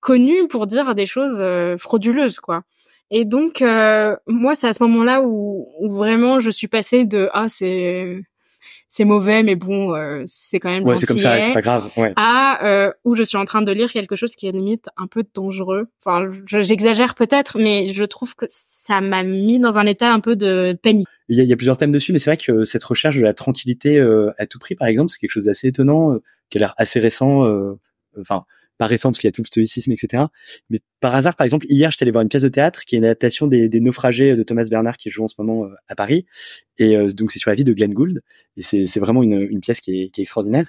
Speaker 1: connus pour dire des choses euh, frauduleuses, quoi. Et donc moi, c'est à ce moment-là où, où, vraiment je suis passée de ah c'est c'est mauvais, mais bon, euh, c'est quand même.
Speaker 2: Ouais, c'est comme ça, c'est pas grave. Ouais.
Speaker 1: À euh, où je suis en train de lire quelque chose qui est limite un peu dangereux. Enfin, j'exagère peut-être, mais je trouve que ça m'a mis dans un état un peu de panique.
Speaker 2: Il y, a, il y a plusieurs thèmes dessus, mais c'est vrai que cette recherche de la tranquillité euh, à tout prix, par exemple, c'est quelque chose d'assez étonnant, euh, qui a l'air assez récent. Enfin pas récent parce qu'il y a tout le stoïcisme, etc. Mais par hasard, par exemple, hier, j'étais allé voir une pièce de théâtre qui est une adaptation des, naufragés de Thomas Bernard qui joue en ce moment euh, à Paris. Et euh, donc, c'est sur la vie de Glenn Gould. Et c'est vraiment une, pièce qui est, qui est extraordinaire.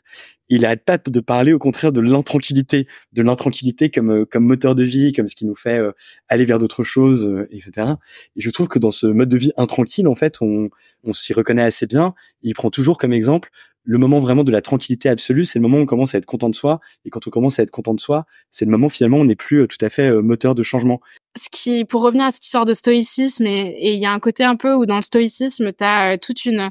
Speaker 2: Il n'arrête pas de parler, au contraire, de l'intranquillité, de l'intranquillité comme euh, comme moteur de vie, comme ce qui nous fait aller vers d'autres choses, etc. Et je trouve que dans ce mode de vie intranquille, en fait, on, on s'y reconnaît assez bien. Il prend toujours comme exemple le moment vraiment de la tranquillité absolue, c'est le moment où on commence à être content de soi. Et quand on commence à être content de soi, c'est le moment finalement où on n'est plus euh, tout à fait euh, moteur de changement.
Speaker 1: Ce qui, pour revenir à cette histoire de stoïcisme, et il y a un côté un peu où dans le stoïcisme, tu as euh, toute une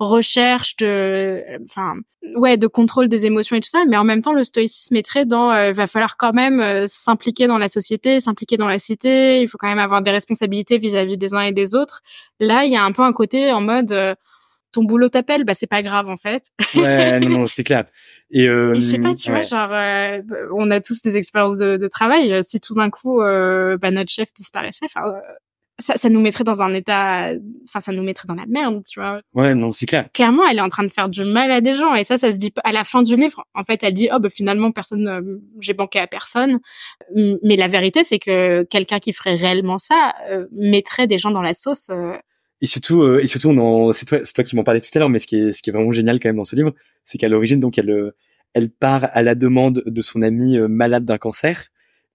Speaker 1: recherche de, enfin, ouais, de contrôle des émotions et tout ça, mais en même temps, le stoïcisme est très dans, il va falloir quand même s'impliquer dans la société, s'impliquer dans la cité, il faut quand même avoir des responsabilités vis-à-vis des uns et des autres. Là, il y a un peu un côté en mode, ton boulot t'appelle, bah c'est pas grave en fait.
Speaker 2: ouais, non, non c'est clair.
Speaker 1: Et, euh, je sais pas, tu vois, genre, euh, on a tous des expériences de, de travail. Si tout d'un coup, euh, bah, notre chef disparaissait, enfin, euh, ça, ça nous mettrait dans un état, enfin, ça nous mettrait dans la merde, tu vois.
Speaker 2: Ouais, non, c'est clair.
Speaker 1: Clairement, elle est en train de faire du mal à des gens, et ça, ça se dit à la fin du livre. En fait, elle dit, oh, bah finalement, personne, euh, j'ai banqué à personne. Mais la vérité, c'est que quelqu'un qui ferait réellement ça mettrait des gens dans la sauce
Speaker 2: et surtout, euh, et surtout, c'est toi, toi qui m'en parlais tout à l'heure, mais ce qui est, ce qui est vraiment génial quand même dans ce livre, c'est qu'à l'origine, donc, elle, euh, elle part à la demande de son ami euh, malade d'un cancer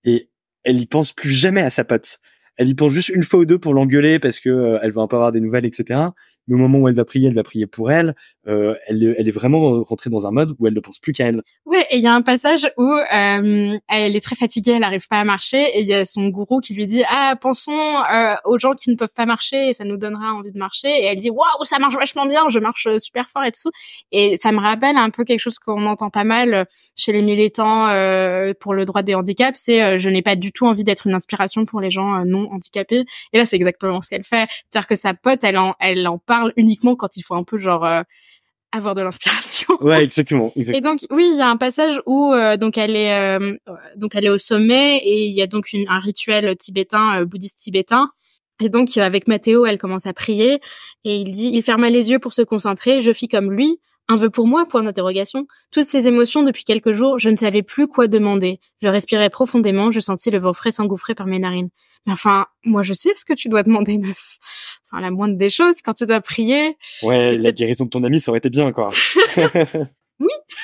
Speaker 2: et elle y pense plus jamais à sa pote elle y pense juste une fois ou deux pour l'engueuler parce que elle va un peu avoir des nouvelles, etc. Mais au moment où elle va prier, elle va prier pour elle. Euh, elle, elle est vraiment rentrée dans un mode où elle ne pense plus qu'à elle.
Speaker 1: Ouais, et il y a un passage où euh, elle est très fatiguée, elle n'arrive pas à marcher, et il y a son gourou qui lui dit ah pensons euh, aux gens qui ne peuvent pas marcher, et ça nous donnera envie de marcher. Et elle dit waouh ça marche vachement bien, je marche super fort et tout. Et ça me rappelle un peu quelque chose qu'on entend pas mal chez les militants pour le droit des handicaps, c'est je n'ai pas du tout envie d'être une inspiration pour les gens non handicapée. Et là, c'est exactement ce qu'elle fait. C'est-à-dire que sa pote, elle en, elle en parle uniquement quand il faut un peu genre euh, avoir de l'inspiration.
Speaker 2: Ouais, exactement, [LAUGHS]
Speaker 1: Et donc oui, il y a un passage où euh, donc elle est euh, donc elle est au sommet et il y a donc une, un rituel tibétain bouddhiste tibétain. Et donc avec Mathéo, elle commence à prier et il dit il ferma les yeux pour se concentrer, je fis comme lui, un vœu pour moi Point d'interrogation. Toutes ces émotions depuis quelques jours, je ne savais plus quoi demander. Je respirais profondément, je sentis le vent frais s'engouffrer par mes narines. Mais enfin, moi je sais ce que tu dois demander, meuf. Enfin, la moindre des choses, quand tu dois prier.
Speaker 2: Ouais, la guérison de ton ami, ça aurait été bien, quoi. [LAUGHS]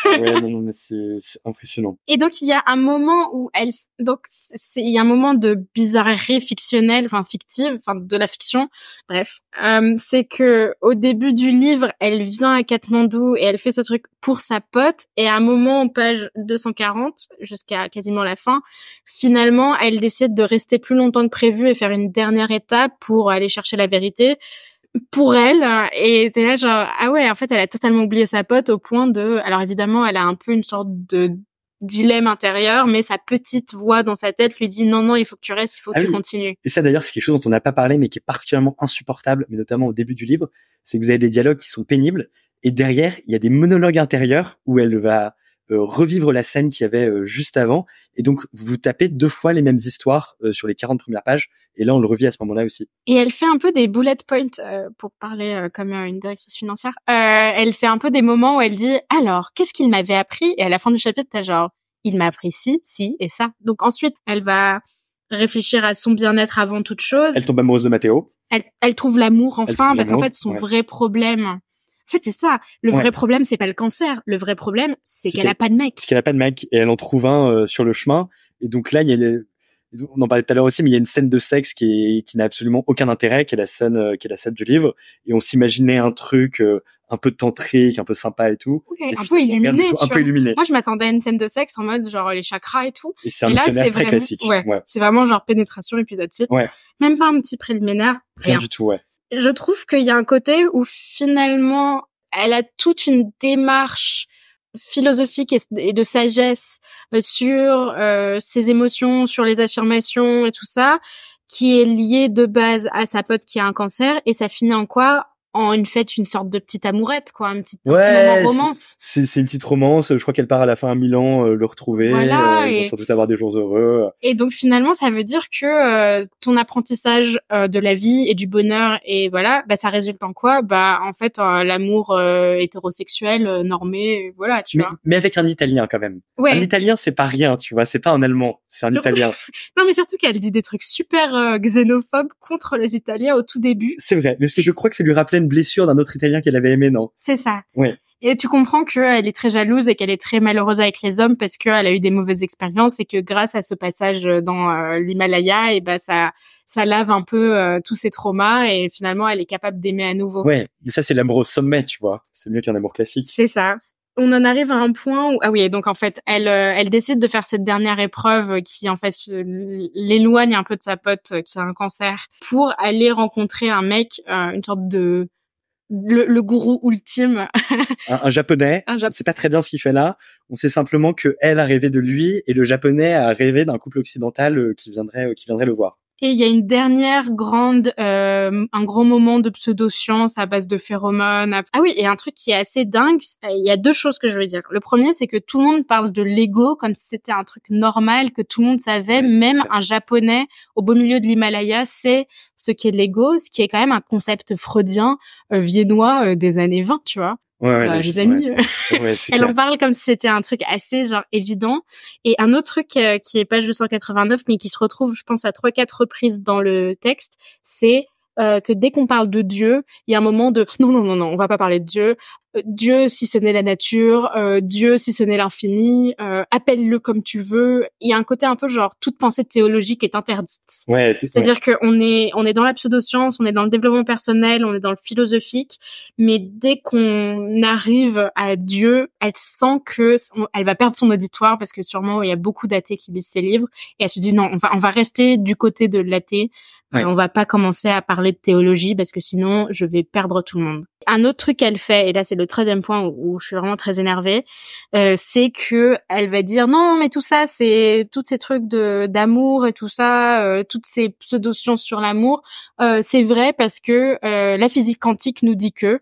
Speaker 2: Ouais, non, [LAUGHS] non, mais c'est impressionnant.
Speaker 1: Et donc il y a un moment où elle, donc c'est il y a un moment de bizarrerie fictionnelle, enfin fictive, enfin de la fiction. Bref, euh, c'est que au début du livre, elle vient à Katmandou et elle fait ce truc pour sa pote. Et à un moment, en page 240 jusqu'à quasiment la fin, finalement, elle décide de rester plus longtemps que prévu et faire une dernière étape pour aller chercher la vérité pour elle et t'es là genre ah ouais en fait elle a totalement oublié sa pote au point de alors évidemment elle a un peu une sorte de dilemme intérieur mais sa petite voix dans sa tête lui dit non non il faut que tu restes il faut que ah tu continues.
Speaker 2: Et ça d'ailleurs c'est quelque chose dont on n'a pas parlé mais qui est particulièrement insupportable mais notamment au début du livre c'est que vous avez des dialogues qui sont pénibles et derrière il y a des monologues intérieurs où elle va revivre la scène qu'il y avait juste avant. Et donc, vous tapez deux fois les mêmes histoires sur les 40 premières pages. Et là, on le revit à ce moment-là aussi.
Speaker 1: Et elle fait un peu des bullet points, pour parler comme une directrice financière. elle fait un peu des moments où elle dit, alors, qu'est-ce qu'il m'avait appris? Et à la fin du chapitre, t'as genre, il m'a appris ci, ci et ça. Donc ensuite, elle va réfléchir à son bien-être avant toute chose.
Speaker 2: Elle tombe amoureuse de Mathéo.
Speaker 1: Elle, elle trouve l'amour enfin, parce qu'en fait, son vrai problème, en fait, c'est ça. Le vrai problème, c'est pas le cancer. Le vrai problème, c'est qu'elle a pas de mec.
Speaker 2: C'est qu'elle a pas de mec et elle en trouve un euh, sur le chemin. Et donc là, il y a on en parlait tout à l'heure aussi, mais il y a une scène de sexe qui est, qui n'a absolument aucun intérêt, qui est la scène, euh, qui est la scène du livre. Et on s'imaginait un truc euh, un peu tantrique, un peu sympa et tout.
Speaker 1: un peu illuminé.
Speaker 2: un peu illuminé.
Speaker 1: Moi, je m'attendais à une scène de sexe en mode genre les chakras et tout.
Speaker 2: Et c'est un là, très classique.
Speaker 1: Ouais. C'est vraiment genre pénétration épisode 6. Ouais. Même pas un petit préliminaire.
Speaker 2: Rien, du tout, ouais.
Speaker 1: Je trouve qu'il y a un côté où finalement, elle a toute une démarche philosophique et de sagesse euh, sur euh, ses émotions, sur les affirmations et tout ça, qui est liée de base à sa pote qui a un cancer. Et ça finit en quoi? En une fête une sorte de petite amourette quoi un petit,
Speaker 2: ouais,
Speaker 1: petit moment romance.
Speaker 2: c'est une petite romance. Je crois qu'elle part à la fin à Milan euh, le retrouver voilà, euh, et... ils vont sans avoir des jours heureux.
Speaker 1: Et donc finalement ça veut dire que euh, ton apprentissage de la vie et du bonheur et voilà bah ça résulte en quoi? Bah en fait l'amour hétérosexuel normé voilà tu
Speaker 2: mais,
Speaker 1: vois.
Speaker 2: mais avec un italien quand même. Ouais. un italien c'est pas rien tu vois c'est pas un allemand c'est un italien. [LAUGHS]
Speaker 1: Non mais surtout qu'elle dit des trucs super xénophobes contre les italiens au tout début.
Speaker 2: C'est vrai mais ce que je crois que c'est lui rappeler blessure d'un autre Italien qu'elle avait aimé, non?
Speaker 1: C'est ça.
Speaker 2: Oui.
Speaker 1: Et tu comprends qu'elle est très jalouse et qu'elle est très malheureuse avec les hommes parce qu'elle a eu des mauvaises expériences et que grâce à ce passage dans euh, l'Himalaya, et ben ça ça lave un peu euh, tous ses traumas et finalement elle est capable d'aimer à nouveau.
Speaker 2: Ouais, mais ça c'est l'amour au sommet, tu vois. C'est mieux qu'un amour classique.
Speaker 1: C'est ça on en arrive à un point où ah oui donc en fait elle euh, elle décide de faire cette dernière épreuve qui en fait l'éloigne un peu de sa pote qui a un cancer pour aller rencontrer un mec une sorte de le, le, gourou ultime.
Speaker 2: un, japonais. Un C'est pas très bien ce qu'il fait là. On sait simplement que elle a rêvé de lui et le japonais a rêvé d'un couple occidental euh, qui viendrait, euh, qui viendrait le voir.
Speaker 1: Et il y a une dernière grande, euh, un grand moment de pseudo-science à base de phéromones. Ah oui, et un truc qui est assez dingue, il y a deux choses que je veux dire. Le premier, c'est que tout le monde parle de l'ego comme si c'était un truc normal, que tout le monde savait, même un japonais au beau milieu de l'Himalaya sait ce qu'est l'ego, ce qui est quand même un concept freudien, euh, viennois euh, des années 20, tu vois.
Speaker 2: Ouais,
Speaker 1: les amis. [LAUGHS] Elle en parle comme si c'était un truc assez genre évident. Et un autre truc euh, qui est page 289, mais qui se retrouve, je pense, à trois quatre reprises dans le texte, c'est euh, que dès qu'on parle de Dieu, il y a un moment de non non non non, on va pas parler de Dieu. Euh, Dieu si ce n'est la nature, euh, Dieu si ce n'est l'infini, euh, appelle-le comme tu veux. Il y a un côté un peu genre toute pensée théologique est interdite.
Speaker 2: Ouais,
Speaker 1: C'est-à-dire qu'on est on est dans la pseudoscience, on est dans le développement personnel, on est dans le philosophique, mais dès qu'on arrive à Dieu, elle sent que elle va perdre son auditoire parce que sûrement il y a beaucoup d'athées qui lisent ses livres et elle se dit non, on va on va rester du côté de l'athée. On va pas commencer à parler de théologie parce que sinon je vais perdre tout le monde. Un autre truc qu'elle fait, et là c'est le treizième point où, je suis vraiment très énervée, euh, c'est que elle va dire non mais tout ça c'est tous ces trucs de d'amour et tout ça, euh, toutes ces pseudo-sciences sur l'amour, euh, c'est vrai parce que la physique quantique nous dit que.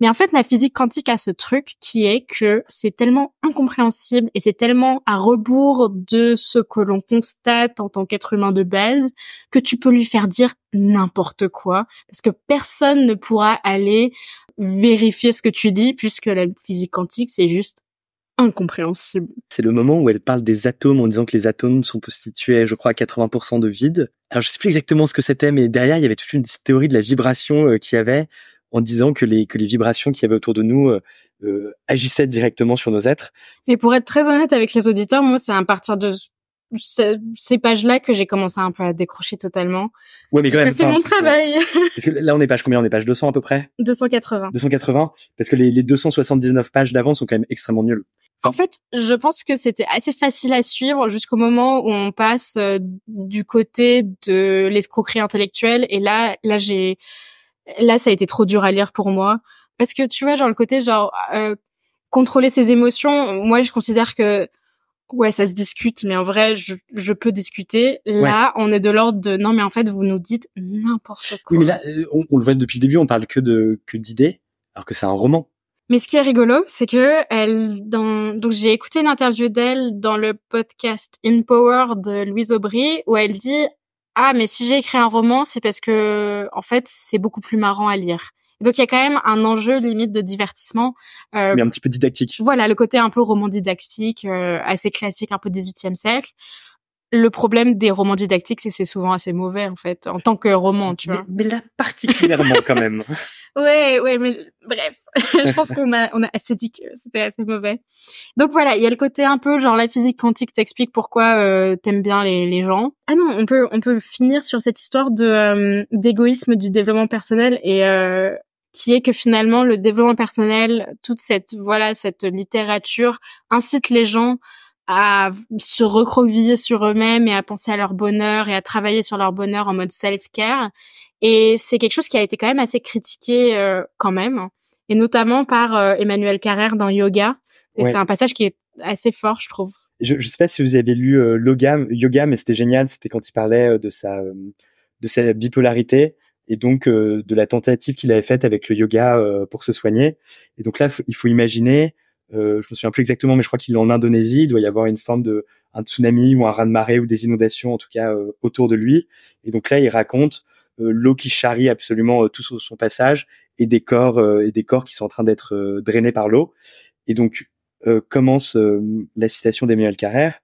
Speaker 1: Mais en fait, la physique quantique a ce truc qui est que c'est tellement incompréhensible et c'est tellement à rebours de ce que l'on constate en tant qu'être humain de base que tu peux lui faire dire n'importe quoi parce que personne ne pourra aller vérifier ce que tu dis puisque la physique quantique, c'est juste incompréhensible.
Speaker 2: C'est le moment où elle parle des atomes en disant que les atomes sont constitués, je crois, à 80% de vide. Alors, je sais plus exactement ce que c'était, mais derrière, il y avait toute une théorie de la vibration euh, qu'il y avait en disant que les, que les vibrations qu'il y avait autour de nous euh, euh, agissaient directement sur nos êtres.
Speaker 1: Mais pour être très honnête avec les auditeurs, moi, c'est à partir de ces pages-là que j'ai commencé un peu à décrocher totalement.
Speaker 2: Ouais, mais quand même.
Speaker 1: C'est mon travail. [LAUGHS]
Speaker 2: Parce que là, on est page combien? On est page 200 à peu près?
Speaker 1: 280.
Speaker 2: 280 Parce que les, les 279 pages d'avant sont quand même extrêmement nulles.
Speaker 1: En fait, je pense que c'était assez facile à suivre jusqu'au moment où on passe euh, du côté de l'escroquerie intellectuelle. Et là, là, j'ai, là, ça a été trop dur à lire pour moi. Parce que tu vois, genre le côté genre euh, contrôler ses émotions, moi je considère que ouais, ça se discute, mais en vrai, je, je peux discuter. Là, on est de l'ordre de non, mais en fait, vous nous dites n'importe quoi.
Speaker 2: Oui, mais là, euh, on, le voit depuis le début, on parle que de que d'idées, alors que c'est un roman.
Speaker 1: Mais ce qui est rigolo, c'est que elle, dans, donc j'ai écouté une interview d'elle dans le podcast In Power de Louise Aubry où elle dit ah mais si j'ai écrit un roman, c'est parce que en fait c'est beaucoup plus marrant à lire. Donc il y a quand même un enjeu limite de divertissement.
Speaker 2: Euh, mais un petit peu didactique.
Speaker 1: Voilà, le côté un peu roman didactique, euh, assez classique, un peu 18e siècle le problème des romans didactiques, c'est que c'est souvent assez mauvais en fait, en tant que roman, tu vois.
Speaker 2: Mais, là particulièrement quand même. [LAUGHS] [LAUGHS]
Speaker 1: ouais, ouais, mais bref, [LAUGHS] je pense qu'on a on a assez dit que c'était assez mauvais. Donc voilà, il y a le côté un peu genre la physique quantique t'explique pourquoi euh, t'aimes bien les, les gens. Ah non, on peut on peut finir sur cette histoire de euh, d'égoïsme du développement personnel et euh, qui est que finalement le développement personnel, toute cette voilà cette littérature incite les gens à se recroqueviller sur eux-mêmes et à penser à leur bonheur et à travailler sur leur bonheur en mode self-care. Et c'est quelque chose qui a été quand même assez critiqué euh, quand même, et notamment par euh, Emmanuel Carrère dans Yoga. Et c'est un passage qui est assez fort, je trouve.
Speaker 2: Je ne sais pas si vous avez lu euh, Yoga, mais c'était génial. C'était quand il parlait de sa de sa bipolarité et donc de la tentative qu'il avait faite avec le yoga pour se soigner. Et donc là, il faut imaginer euh, je me souviens plus exactement, mais je crois qu'il est en Indonésie. Il doit y avoir une forme de un tsunami ou un raz-de-marée ou des inondations, en tout cas euh, autour de lui. Et donc là, il raconte euh, l'eau qui charrie absolument tout sur son passage et des corps et des corps qui sont en train d'être drainés par l'eau. Et donc commence la citation d'Emmanuel Carrère.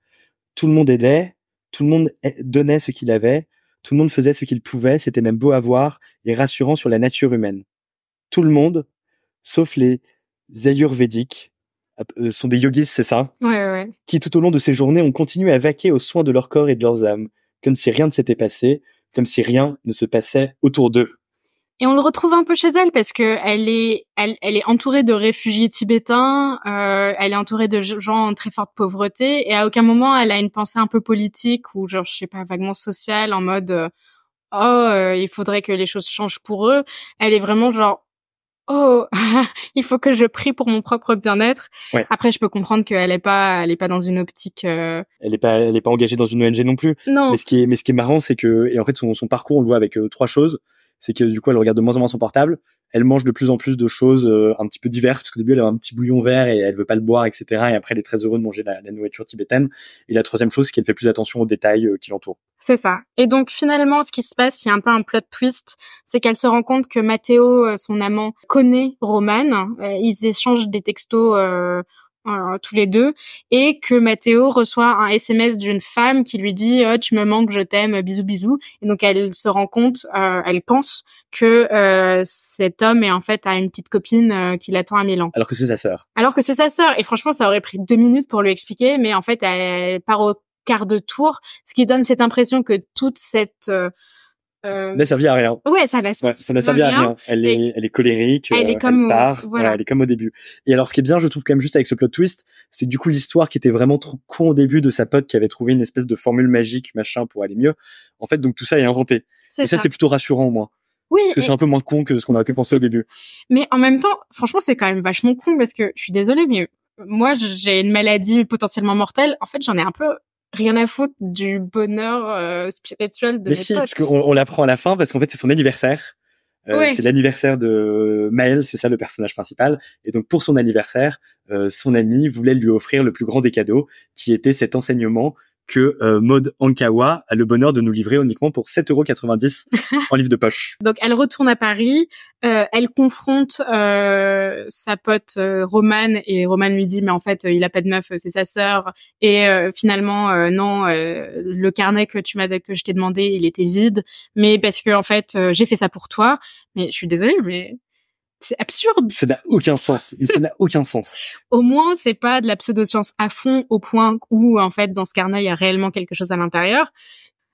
Speaker 2: Tout le monde aidait, tout le monde donnait ce qu'il avait, tout le monde faisait ce qu'il pouvait. C'était même beau à voir et rassurant sur la nature humaine. Tout le monde, sauf les ayurvédiques, euh, sont des yogis, c'est ça?
Speaker 1: Ouais, ouais.
Speaker 2: Qui tout au long de ces journées ont continué à vaquer aux soins de leur corps et de leurs âmes, comme si rien ne s'était passé, comme si rien ne se passait autour d'eux.
Speaker 1: Et on le retrouve un peu chez elle parce que elle est, elle, elle est entourée de réfugiés tibétains, euh, elle est entourée de gens en très forte pauvreté et à aucun moment elle a une pensée un peu politique ou genre je sais pas vaguement sociale en mode euh, oh euh, il faudrait que les choses changent pour eux. Elle est vraiment genre oh [LAUGHS] il faut que je prie pour mon propre bien-être. Après je peux comprendre qu'elle est pas elle est pas dans une optique euh...
Speaker 2: elle est pas elle est pas engagée dans une ONG non plus.
Speaker 1: Non.
Speaker 2: Mais ce qui est mais ce qui est marrant c'est que et en fait son, son parcours on le voit avec euh, trois choses, c'est que du coup elle regarde de moins en moins son portable, elle mange de plus en plus de choses euh, un petit peu diverses parce qu'au début elle a un petit bouillon vert et elle veut pas le boire etc et après elle est très heureuse de manger la, nourriture tibétaine. Et la troisième chose c'est qu'elle fait plus attention aux détails euh, qui l'entourent.
Speaker 1: C'est ça. Et donc finalement ce qui se passe il y a un peu un plot twist c'est qu'elle se rend compte que Matteo euh, son amant connaît Roman. Ils échangent des textos euh, tous les deux, et que Mathéo reçoit un SMS d'une femme qui lui dit oh, tu me manques, je t'aime, bisous bisous. Et donc elle se rend compte, euh, elle pense que euh, cet homme est en fait à une petite copine qui l'attend à Milan.
Speaker 2: Alors que c'est sa sœur.
Speaker 1: Alors que c'est sa sœur. Et franchement, ça aurait pris deux minutes pour lui expliquer, mais en fait, elle part au quart de tour, ce qui donne cette impression que toute cette
Speaker 2: euh... n'a servi à rien.
Speaker 1: Ouais, ça n'a
Speaker 2: ça n'a servi à rien. Elle est, elle est colérique. Elle est euh, comme, elle part, voilà. elle est comme au début. Et alors, ce qui est bien, je trouve quand même juste avec ce plot twist, c'est du coup l'histoire qui était vraiment trop con au début de sa pote qui avait trouvé une espèce de formule magique, machin, pour aller mieux. En fait, donc tout ça est inventé. Et ça, c'est plutôt rassurant, moi. Oui. Parce que c'est un peu moins con que ce qu'on aurait pu penser au début.
Speaker 1: Mais en même temps, franchement, c'est quand même vachement con parce que je suis désolée, mais moi, j'ai une maladie potentiellement mortelle. En fait, j'en ai un peu rien à foutre du bonheur euh, spirituel de
Speaker 2: Mais
Speaker 1: mes
Speaker 2: si,
Speaker 1: parce
Speaker 2: qu'on on l'apprend à la fin parce qu'en fait c'est son anniversaire. Euh, C'est l'anniversaire de Maël, c'est ça le personnage principal. Et donc pour son anniversaire, euh, son ami voulait lui offrir le plus grand des cadeaux, qui était cet enseignement que euh, Maud Ankawa a le bonheur de nous livrer uniquement pour 7,90€ [LAUGHS] en livre de poche.
Speaker 1: Donc elle retourne à Paris, euh, elle confronte euh, sa pote euh, Romane et Romane lui dit mais en fait il a pas de meuf, c'est sa sœur. Et euh, finalement euh, non le carnet que tu m'as que je t'ai demandé il était vide. Mais parce que en fait j'ai fait ça pour toi. Mais je suis désolée mais c'est absurde.
Speaker 2: Ça n'a aucun sens. ça n'a [LAUGHS] aucun sens.
Speaker 1: Au moins, c'est pas de la pseudoscience à fond au point où, en fait, dans ce carnet, il y a réellement quelque chose à l'intérieur.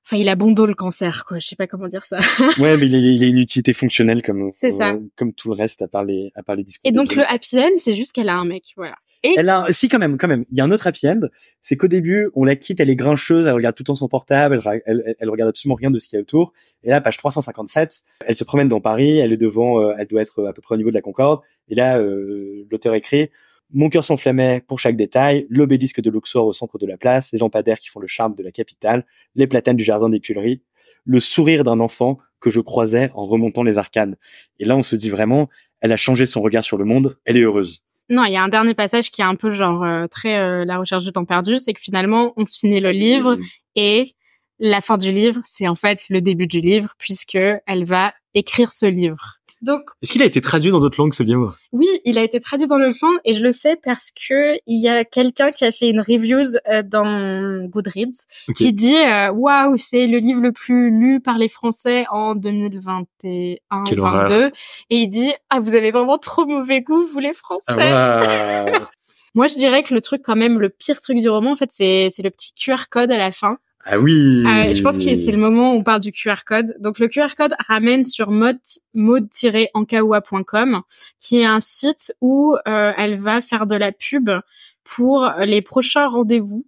Speaker 1: Enfin, il a bon dos le cancer, quoi. Je sais pas comment dire ça. [LAUGHS]
Speaker 2: ouais, mais il a, une utilité fonctionnelle comme, ça. comme tout le reste à part les, à part les discours.
Speaker 1: Et donc, le happy end, c'est juste qu'elle a un mec, voilà.
Speaker 2: Elle a, si quand même, quand même. Il y a un autre happy end, c'est qu'au début, on la quitte, elle est grincheuse, elle regarde tout le temps son portable, elle, elle, regarde absolument rien de ce qu'il y a autour. Et là, page 357, elle se promène dans Paris, elle est devant, euh, elle doit être à peu près au niveau de la Concorde. Et là, euh, l'auteur écrit mon cœur s'enflammait pour chaque détail, l'obélisque de Luxor au centre de la place, les lampadaires qui font le charme de la capitale, les platanes du jardin des Tuileries, le sourire d'un enfant que je croisais en remontant les arcanes. Et là, on se dit vraiment, elle a changé son regard sur le monde, elle est heureuse.
Speaker 1: Non, il y a un dernier passage qui est un peu genre euh, très euh, la recherche du temps perdu, c'est que finalement on finit le livre mmh. et la fin du livre, c'est en fait le début du livre puisque elle va écrire ce livre.
Speaker 2: Donc, est-ce qu'il a été traduit dans d'autres langues ce livre
Speaker 1: Oui, il a été traduit dans d'autres langues et je le sais parce que il y a quelqu'un qui a fait une review euh, dans Goodreads qui dit euh, waouh, c'est le livre le plus lu par les Français en 2021 2022 et il dit ah vous avez vraiment trop mauvais goût vous les Français. Ah [LAUGHS] Moi, je dirais que le truc quand même le pire truc du roman en fait c'est c'est le petit QR code à la fin.
Speaker 2: Ah oui.
Speaker 1: Euh, je pense que c'est le moment où on parle du QR code. Donc le QR code ramène sur mode-ankawa.com, qui est un site où euh, elle va faire de la pub pour les prochains rendez-vous,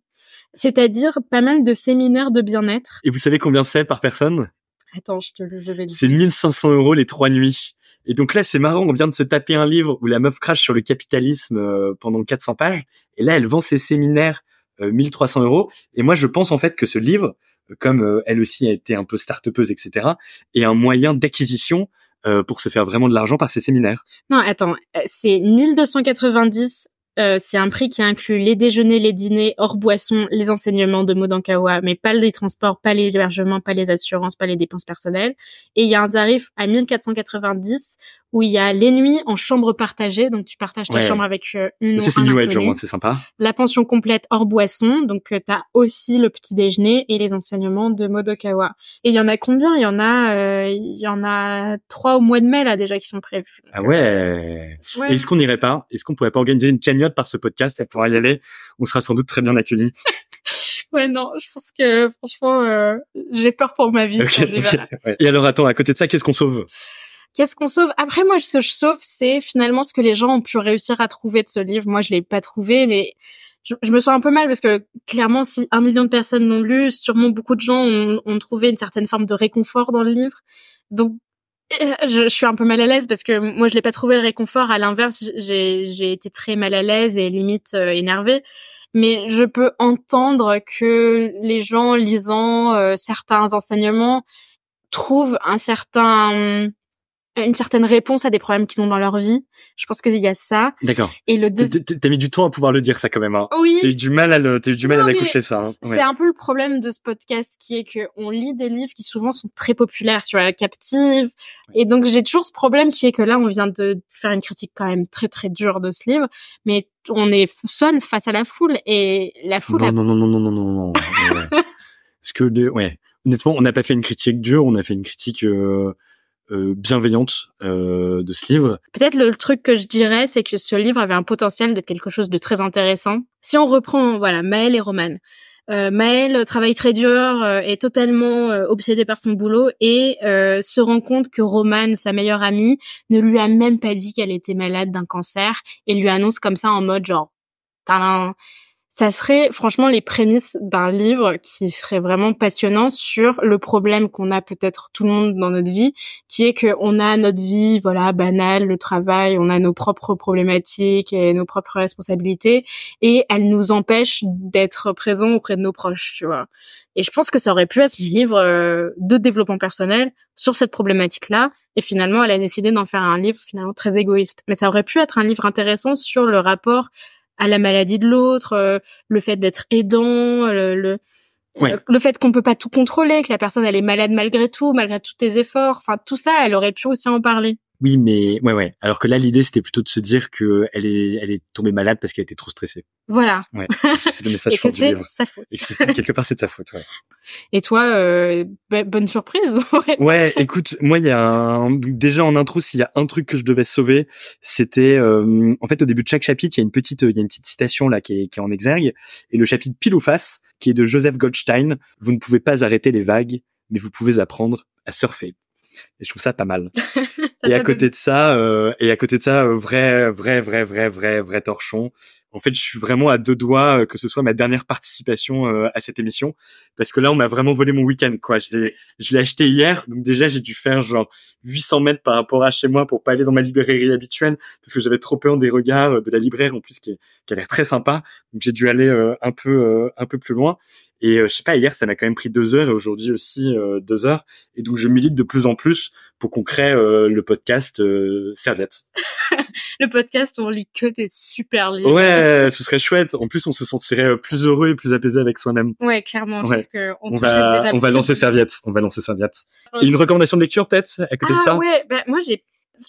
Speaker 1: c'est-à-dire pas mal de séminaires de bien-être.
Speaker 2: Et vous savez combien c'est par personne?
Speaker 1: Attends, je te le je vais.
Speaker 2: C'est 1500 euros les trois nuits. Et donc là, c'est marrant, on vient de se taper un livre où la meuf crache sur le capitalisme euh, pendant 400 pages, et là, elle vend ses séminaires 1300 euh, euros. Et moi, je pense en fait que ce livre, comme euh, elle aussi a été un peu start-upeuse, etc., est un moyen d'acquisition euh, pour se faire vraiment de l'argent par ses séminaires.
Speaker 1: Non, attends, c'est 1290 euh, c'est un prix qui inclut les déjeuners, les dîners, hors boisson, les enseignements de Modankawa, mais pas les transports, pas l'hébergement, pas les assurances, pas les dépenses personnelles. Et il y a un tarif à 1490 où il y a les nuits en chambre partagée, donc tu partages ta chambre avec euh, une
Speaker 2: C'est New Age, c'est sympa.
Speaker 1: La pension complète hors boisson, donc euh, tu as aussi le petit déjeuner et les enseignements de Modokawa. Et il y en a combien? Il y en a euh, il y en a trois au mois de mai là déjà qui sont prévus.
Speaker 2: ah ouais. Est-ce qu'on n'irait pas? Est-ce qu'on pourrait pas organiser une cagnotte par ce podcast? Pour y aller On sera sans doute très bien accueillis. [LAUGHS]
Speaker 1: ouais non, je pense que franchement j'ai peur pour ma vie.
Speaker 2: Et alors attends, à côté de ça, qu'est-ce qu'on sauve?
Speaker 1: Qu'est-ce qu'on sauve? Après, moi, ce que je sauve, c'est finalement ce que les gens ont pu réussir à trouver de ce livre. Moi, je l'ai pas trouvé, mais je, me sens un peu mal parce que clairement, si un million de personnes l'ont lu, sûrement beaucoup de gens ont, trouvé une certaine forme de réconfort dans le livre. Donc, euh, je, suis un peu mal à l'aise parce que moi, je l'ai pas trouvé le réconfort. À l'inverse, j'ai été très mal à l'aise et limite euh, énervée. Mais je peux entendre que les gens lisant euh, certains enseignements trouvent un certain une certaine réponse à des problèmes qu'ils ont dans leur vie. Je pense qu'il y a ça.
Speaker 2: D'accord. Et le T'as mis du temps à pouvoir le dire ça quand même. Hein.
Speaker 1: Oui.
Speaker 2: T'as eu du mal à le, t'as eu du mal à l'accoucher ça. Hein.
Speaker 1: C'est un peu le problème de ce podcast qui est que on lit des livres qui souvent sont très populaires, tu vois, captives. Et donc j'ai toujours ce problème qui est que là on vient de faire une critique quand même très très dure de ce livre, mais on est seul face à la foule et la foule.
Speaker 2: Non non non non non non non non. [LAUGHS] Parce que ouais, honnêtement, on n'a pas fait une critique dure, on a fait une critique. Euh euh, bienveillante euh, de ce livre.
Speaker 1: Peut-être le truc que je dirais, c'est que ce livre avait un potentiel de quelque chose de très intéressant. Si on reprend, voilà, Maël et Roman. Euh, Maël travaille très dur, euh, est totalement obsédé par son boulot et se rend compte que Roman, sa meilleure amie, ne lui a même pas dit qu'elle était malade d'un cancer et lui annonce comme ça en mode genre, ça serait franchement les prémices d'un livre qui serait vraiment passionnant sur le problème qu'on a peut-être tout le monde dans notre vie, qui est qu'on a notre vie, voilà, banale, le travail, on a nos propres problématiques et nos propres responsabilités, et elles nous empêchent d'être présents auprès de nos proches, tu vois. Et je pense que ça aurait pu être un livre euh, de développement personnel sur cette problématique-là. Et finalement, elle a décidé d'en faire un livre finalement très égoïste. Mais ça aurait pu être un livre intéressant sur le rapport à la maladie de l'autre, euh, le fait d'être aidant, le, le, euh, le fait qu'on peut pas tout contrôler, que la personne elle est malade malgré tout, malgré tous tes efforts, enfin tout ça, elle aurait pu aussi en parler.
Speaker 2: Oui, mais ouais, ouais. Alors que là, l'idée, c'était plutôt de se dire que elle est, elle est tombée malade parce qu'elle était trop stressée.
Speaker 1: Voilà.
Speaker 2: Ouais. [LAUGHS] C'est le message
Speaker 1: Et que c'est sa faute.
Speaker 2: Et que quelque part, c'est de sa faute. Ouais.
Speaker 1: Et toi, euh, bonne surprise.
Speaker 2: ouais. Écoute, moi, il y a un... déjà en intro, s'il y a un truc que je devais sauver, c'était euh, en fait au début de chaque chapitre, il y a une petite, il y a une petite citation là qui est, qui est en exergue, et le chapitre pile ou face, qui est de Joseph Goldstein. Vous ne pouvez pas arrêter les vagues, mais vous pouvez apprendre à surfer. Et je trouve ça pas mal. [LAUGHS] et à côté de ça, euh, et à côté de ça, euh, vrai, vrai, vrai, vrai, vrai, vrai torchon. En fait, je suis vraiment à deux doigts euh, que ce soit ma dernière participation euh, à cette émission, parce que là, on m'a vraiment volé mon week-end, quoi. Je l'ai, je l'ai acheté hier, donc déjà, j'ai dû faire genre 800 mètres par rapport à chez moi pour pas aller dans ma librairie habituelle, parce que j'avais trop peur des regards de la libraire, en plus, qui, qui a l'air très sympa. Donc, j'ai dû aller un peu, un peu plus loin. Et je sais pas, hier ça m'a quand même pris deux heures et aujourd'hui aussi deux heures. Et donc je milite de plus en plus pour qu'on crée le podcast Serviette. [LAUGHS]
Speaker 1: le podcast où on lit que des super livres.
Speaker 2: Ouais, ce serait chouette. En plus, on se sentirait plus heureux et plus apaisé avec soi-même.
Speaker 1: Ouais, clairement. Parce que
Speaker 2: on, va, déjà on va lancer Serviette. On va lancer Serviette. Et une recommandation de lecture peut-être à côté
Speaker 1: de
Speaker 2: ça?
Speaker 1: Ouais, bah, moi j'ai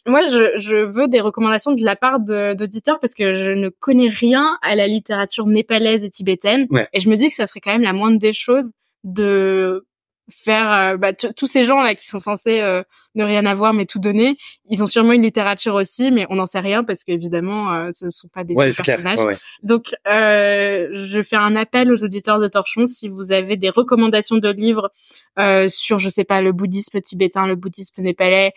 Speaker 1: moi, je, je, veux des recommandations de la part d'auditeurs parce que je ne connais rien à la littérature népalaise et tibétaine. Et je me dis que ça serait quand même la moindre des choses de faire euh, bah, tous ces gens là qui sont censés euh, ne rien avoir mais tout donner ils ont sûrement une littérature aussi mais on n'en sait rien parce qu'évidemment euh, ce sont pas des personnages. donc euh, je fais un appel aux auditeurs de Torchon si vous avez des recommandations de livres sur je sais pas le bouddhisme tibétain le bouddhisme népalais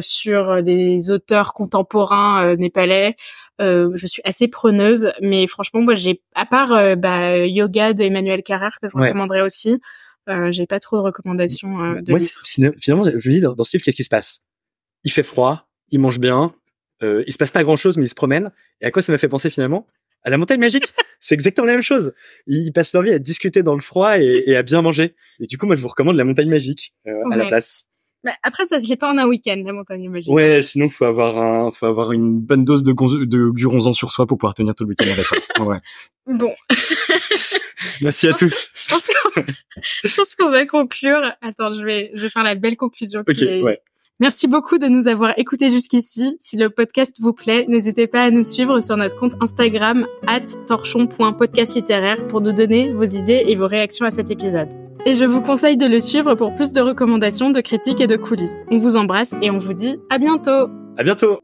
Speaker 1: sur des auteurs contemporains népalais je suis assez preneuse mais franchement moi j'ai à part bah, yoga de Emmanuel Carrère que je recommanderais aussi euh, j'ai pas trop de recommandations. Euh, de
Speaker 2: Moi, finalement, je me dis dans, ce livre, qu'est-ce qui se passe? Il fait froid, il mange bien, euh, il se passe pas grand-chose, mais il se promène. Et à quoi ça m'a fait penser finalement? À la montagne magique. [LAUGHS] c'est exactement la même chose. Ils passent leur vie à discuter dans le froid et, à bien manger. Et du coup, moi, je vous recommande la montagne magique euh, à la place.
Speaker 1: Mais après, ça se fait pas en un week-end, la montagne magique.
Speaker 2: Ouais, sinon, faut avoir un, faut avoir une bonne dose de, de guronzan sur soi pour pouvoir tenir tout le week-end ouais. [LAUGHS]
Speaker 1: Bon. [LAUGHS]
Speaker 2: Merci à tous. [LAUGHS]
Speaker 1: Je pense qu'on va conclure. Attends, je vais, je vais faire la belle conclusion.
Speaker 2: Ok, ouais.
Speaker 1: Merci beaucoup de nous avoir écoutés jusqu'ici. Si le podcast vous plaît, n'hésitez pas à nous suivre sur notre compte Instagram torchon.podcastlittéraire pour nous donner vos idées et vos réactions à cet épisode. Et je vous conseille de le suivre pour plus de recommandations, de critiques et de coulisses. On vous embrasse et on vous dit à bientôt.
Speaker 2: À bientôt.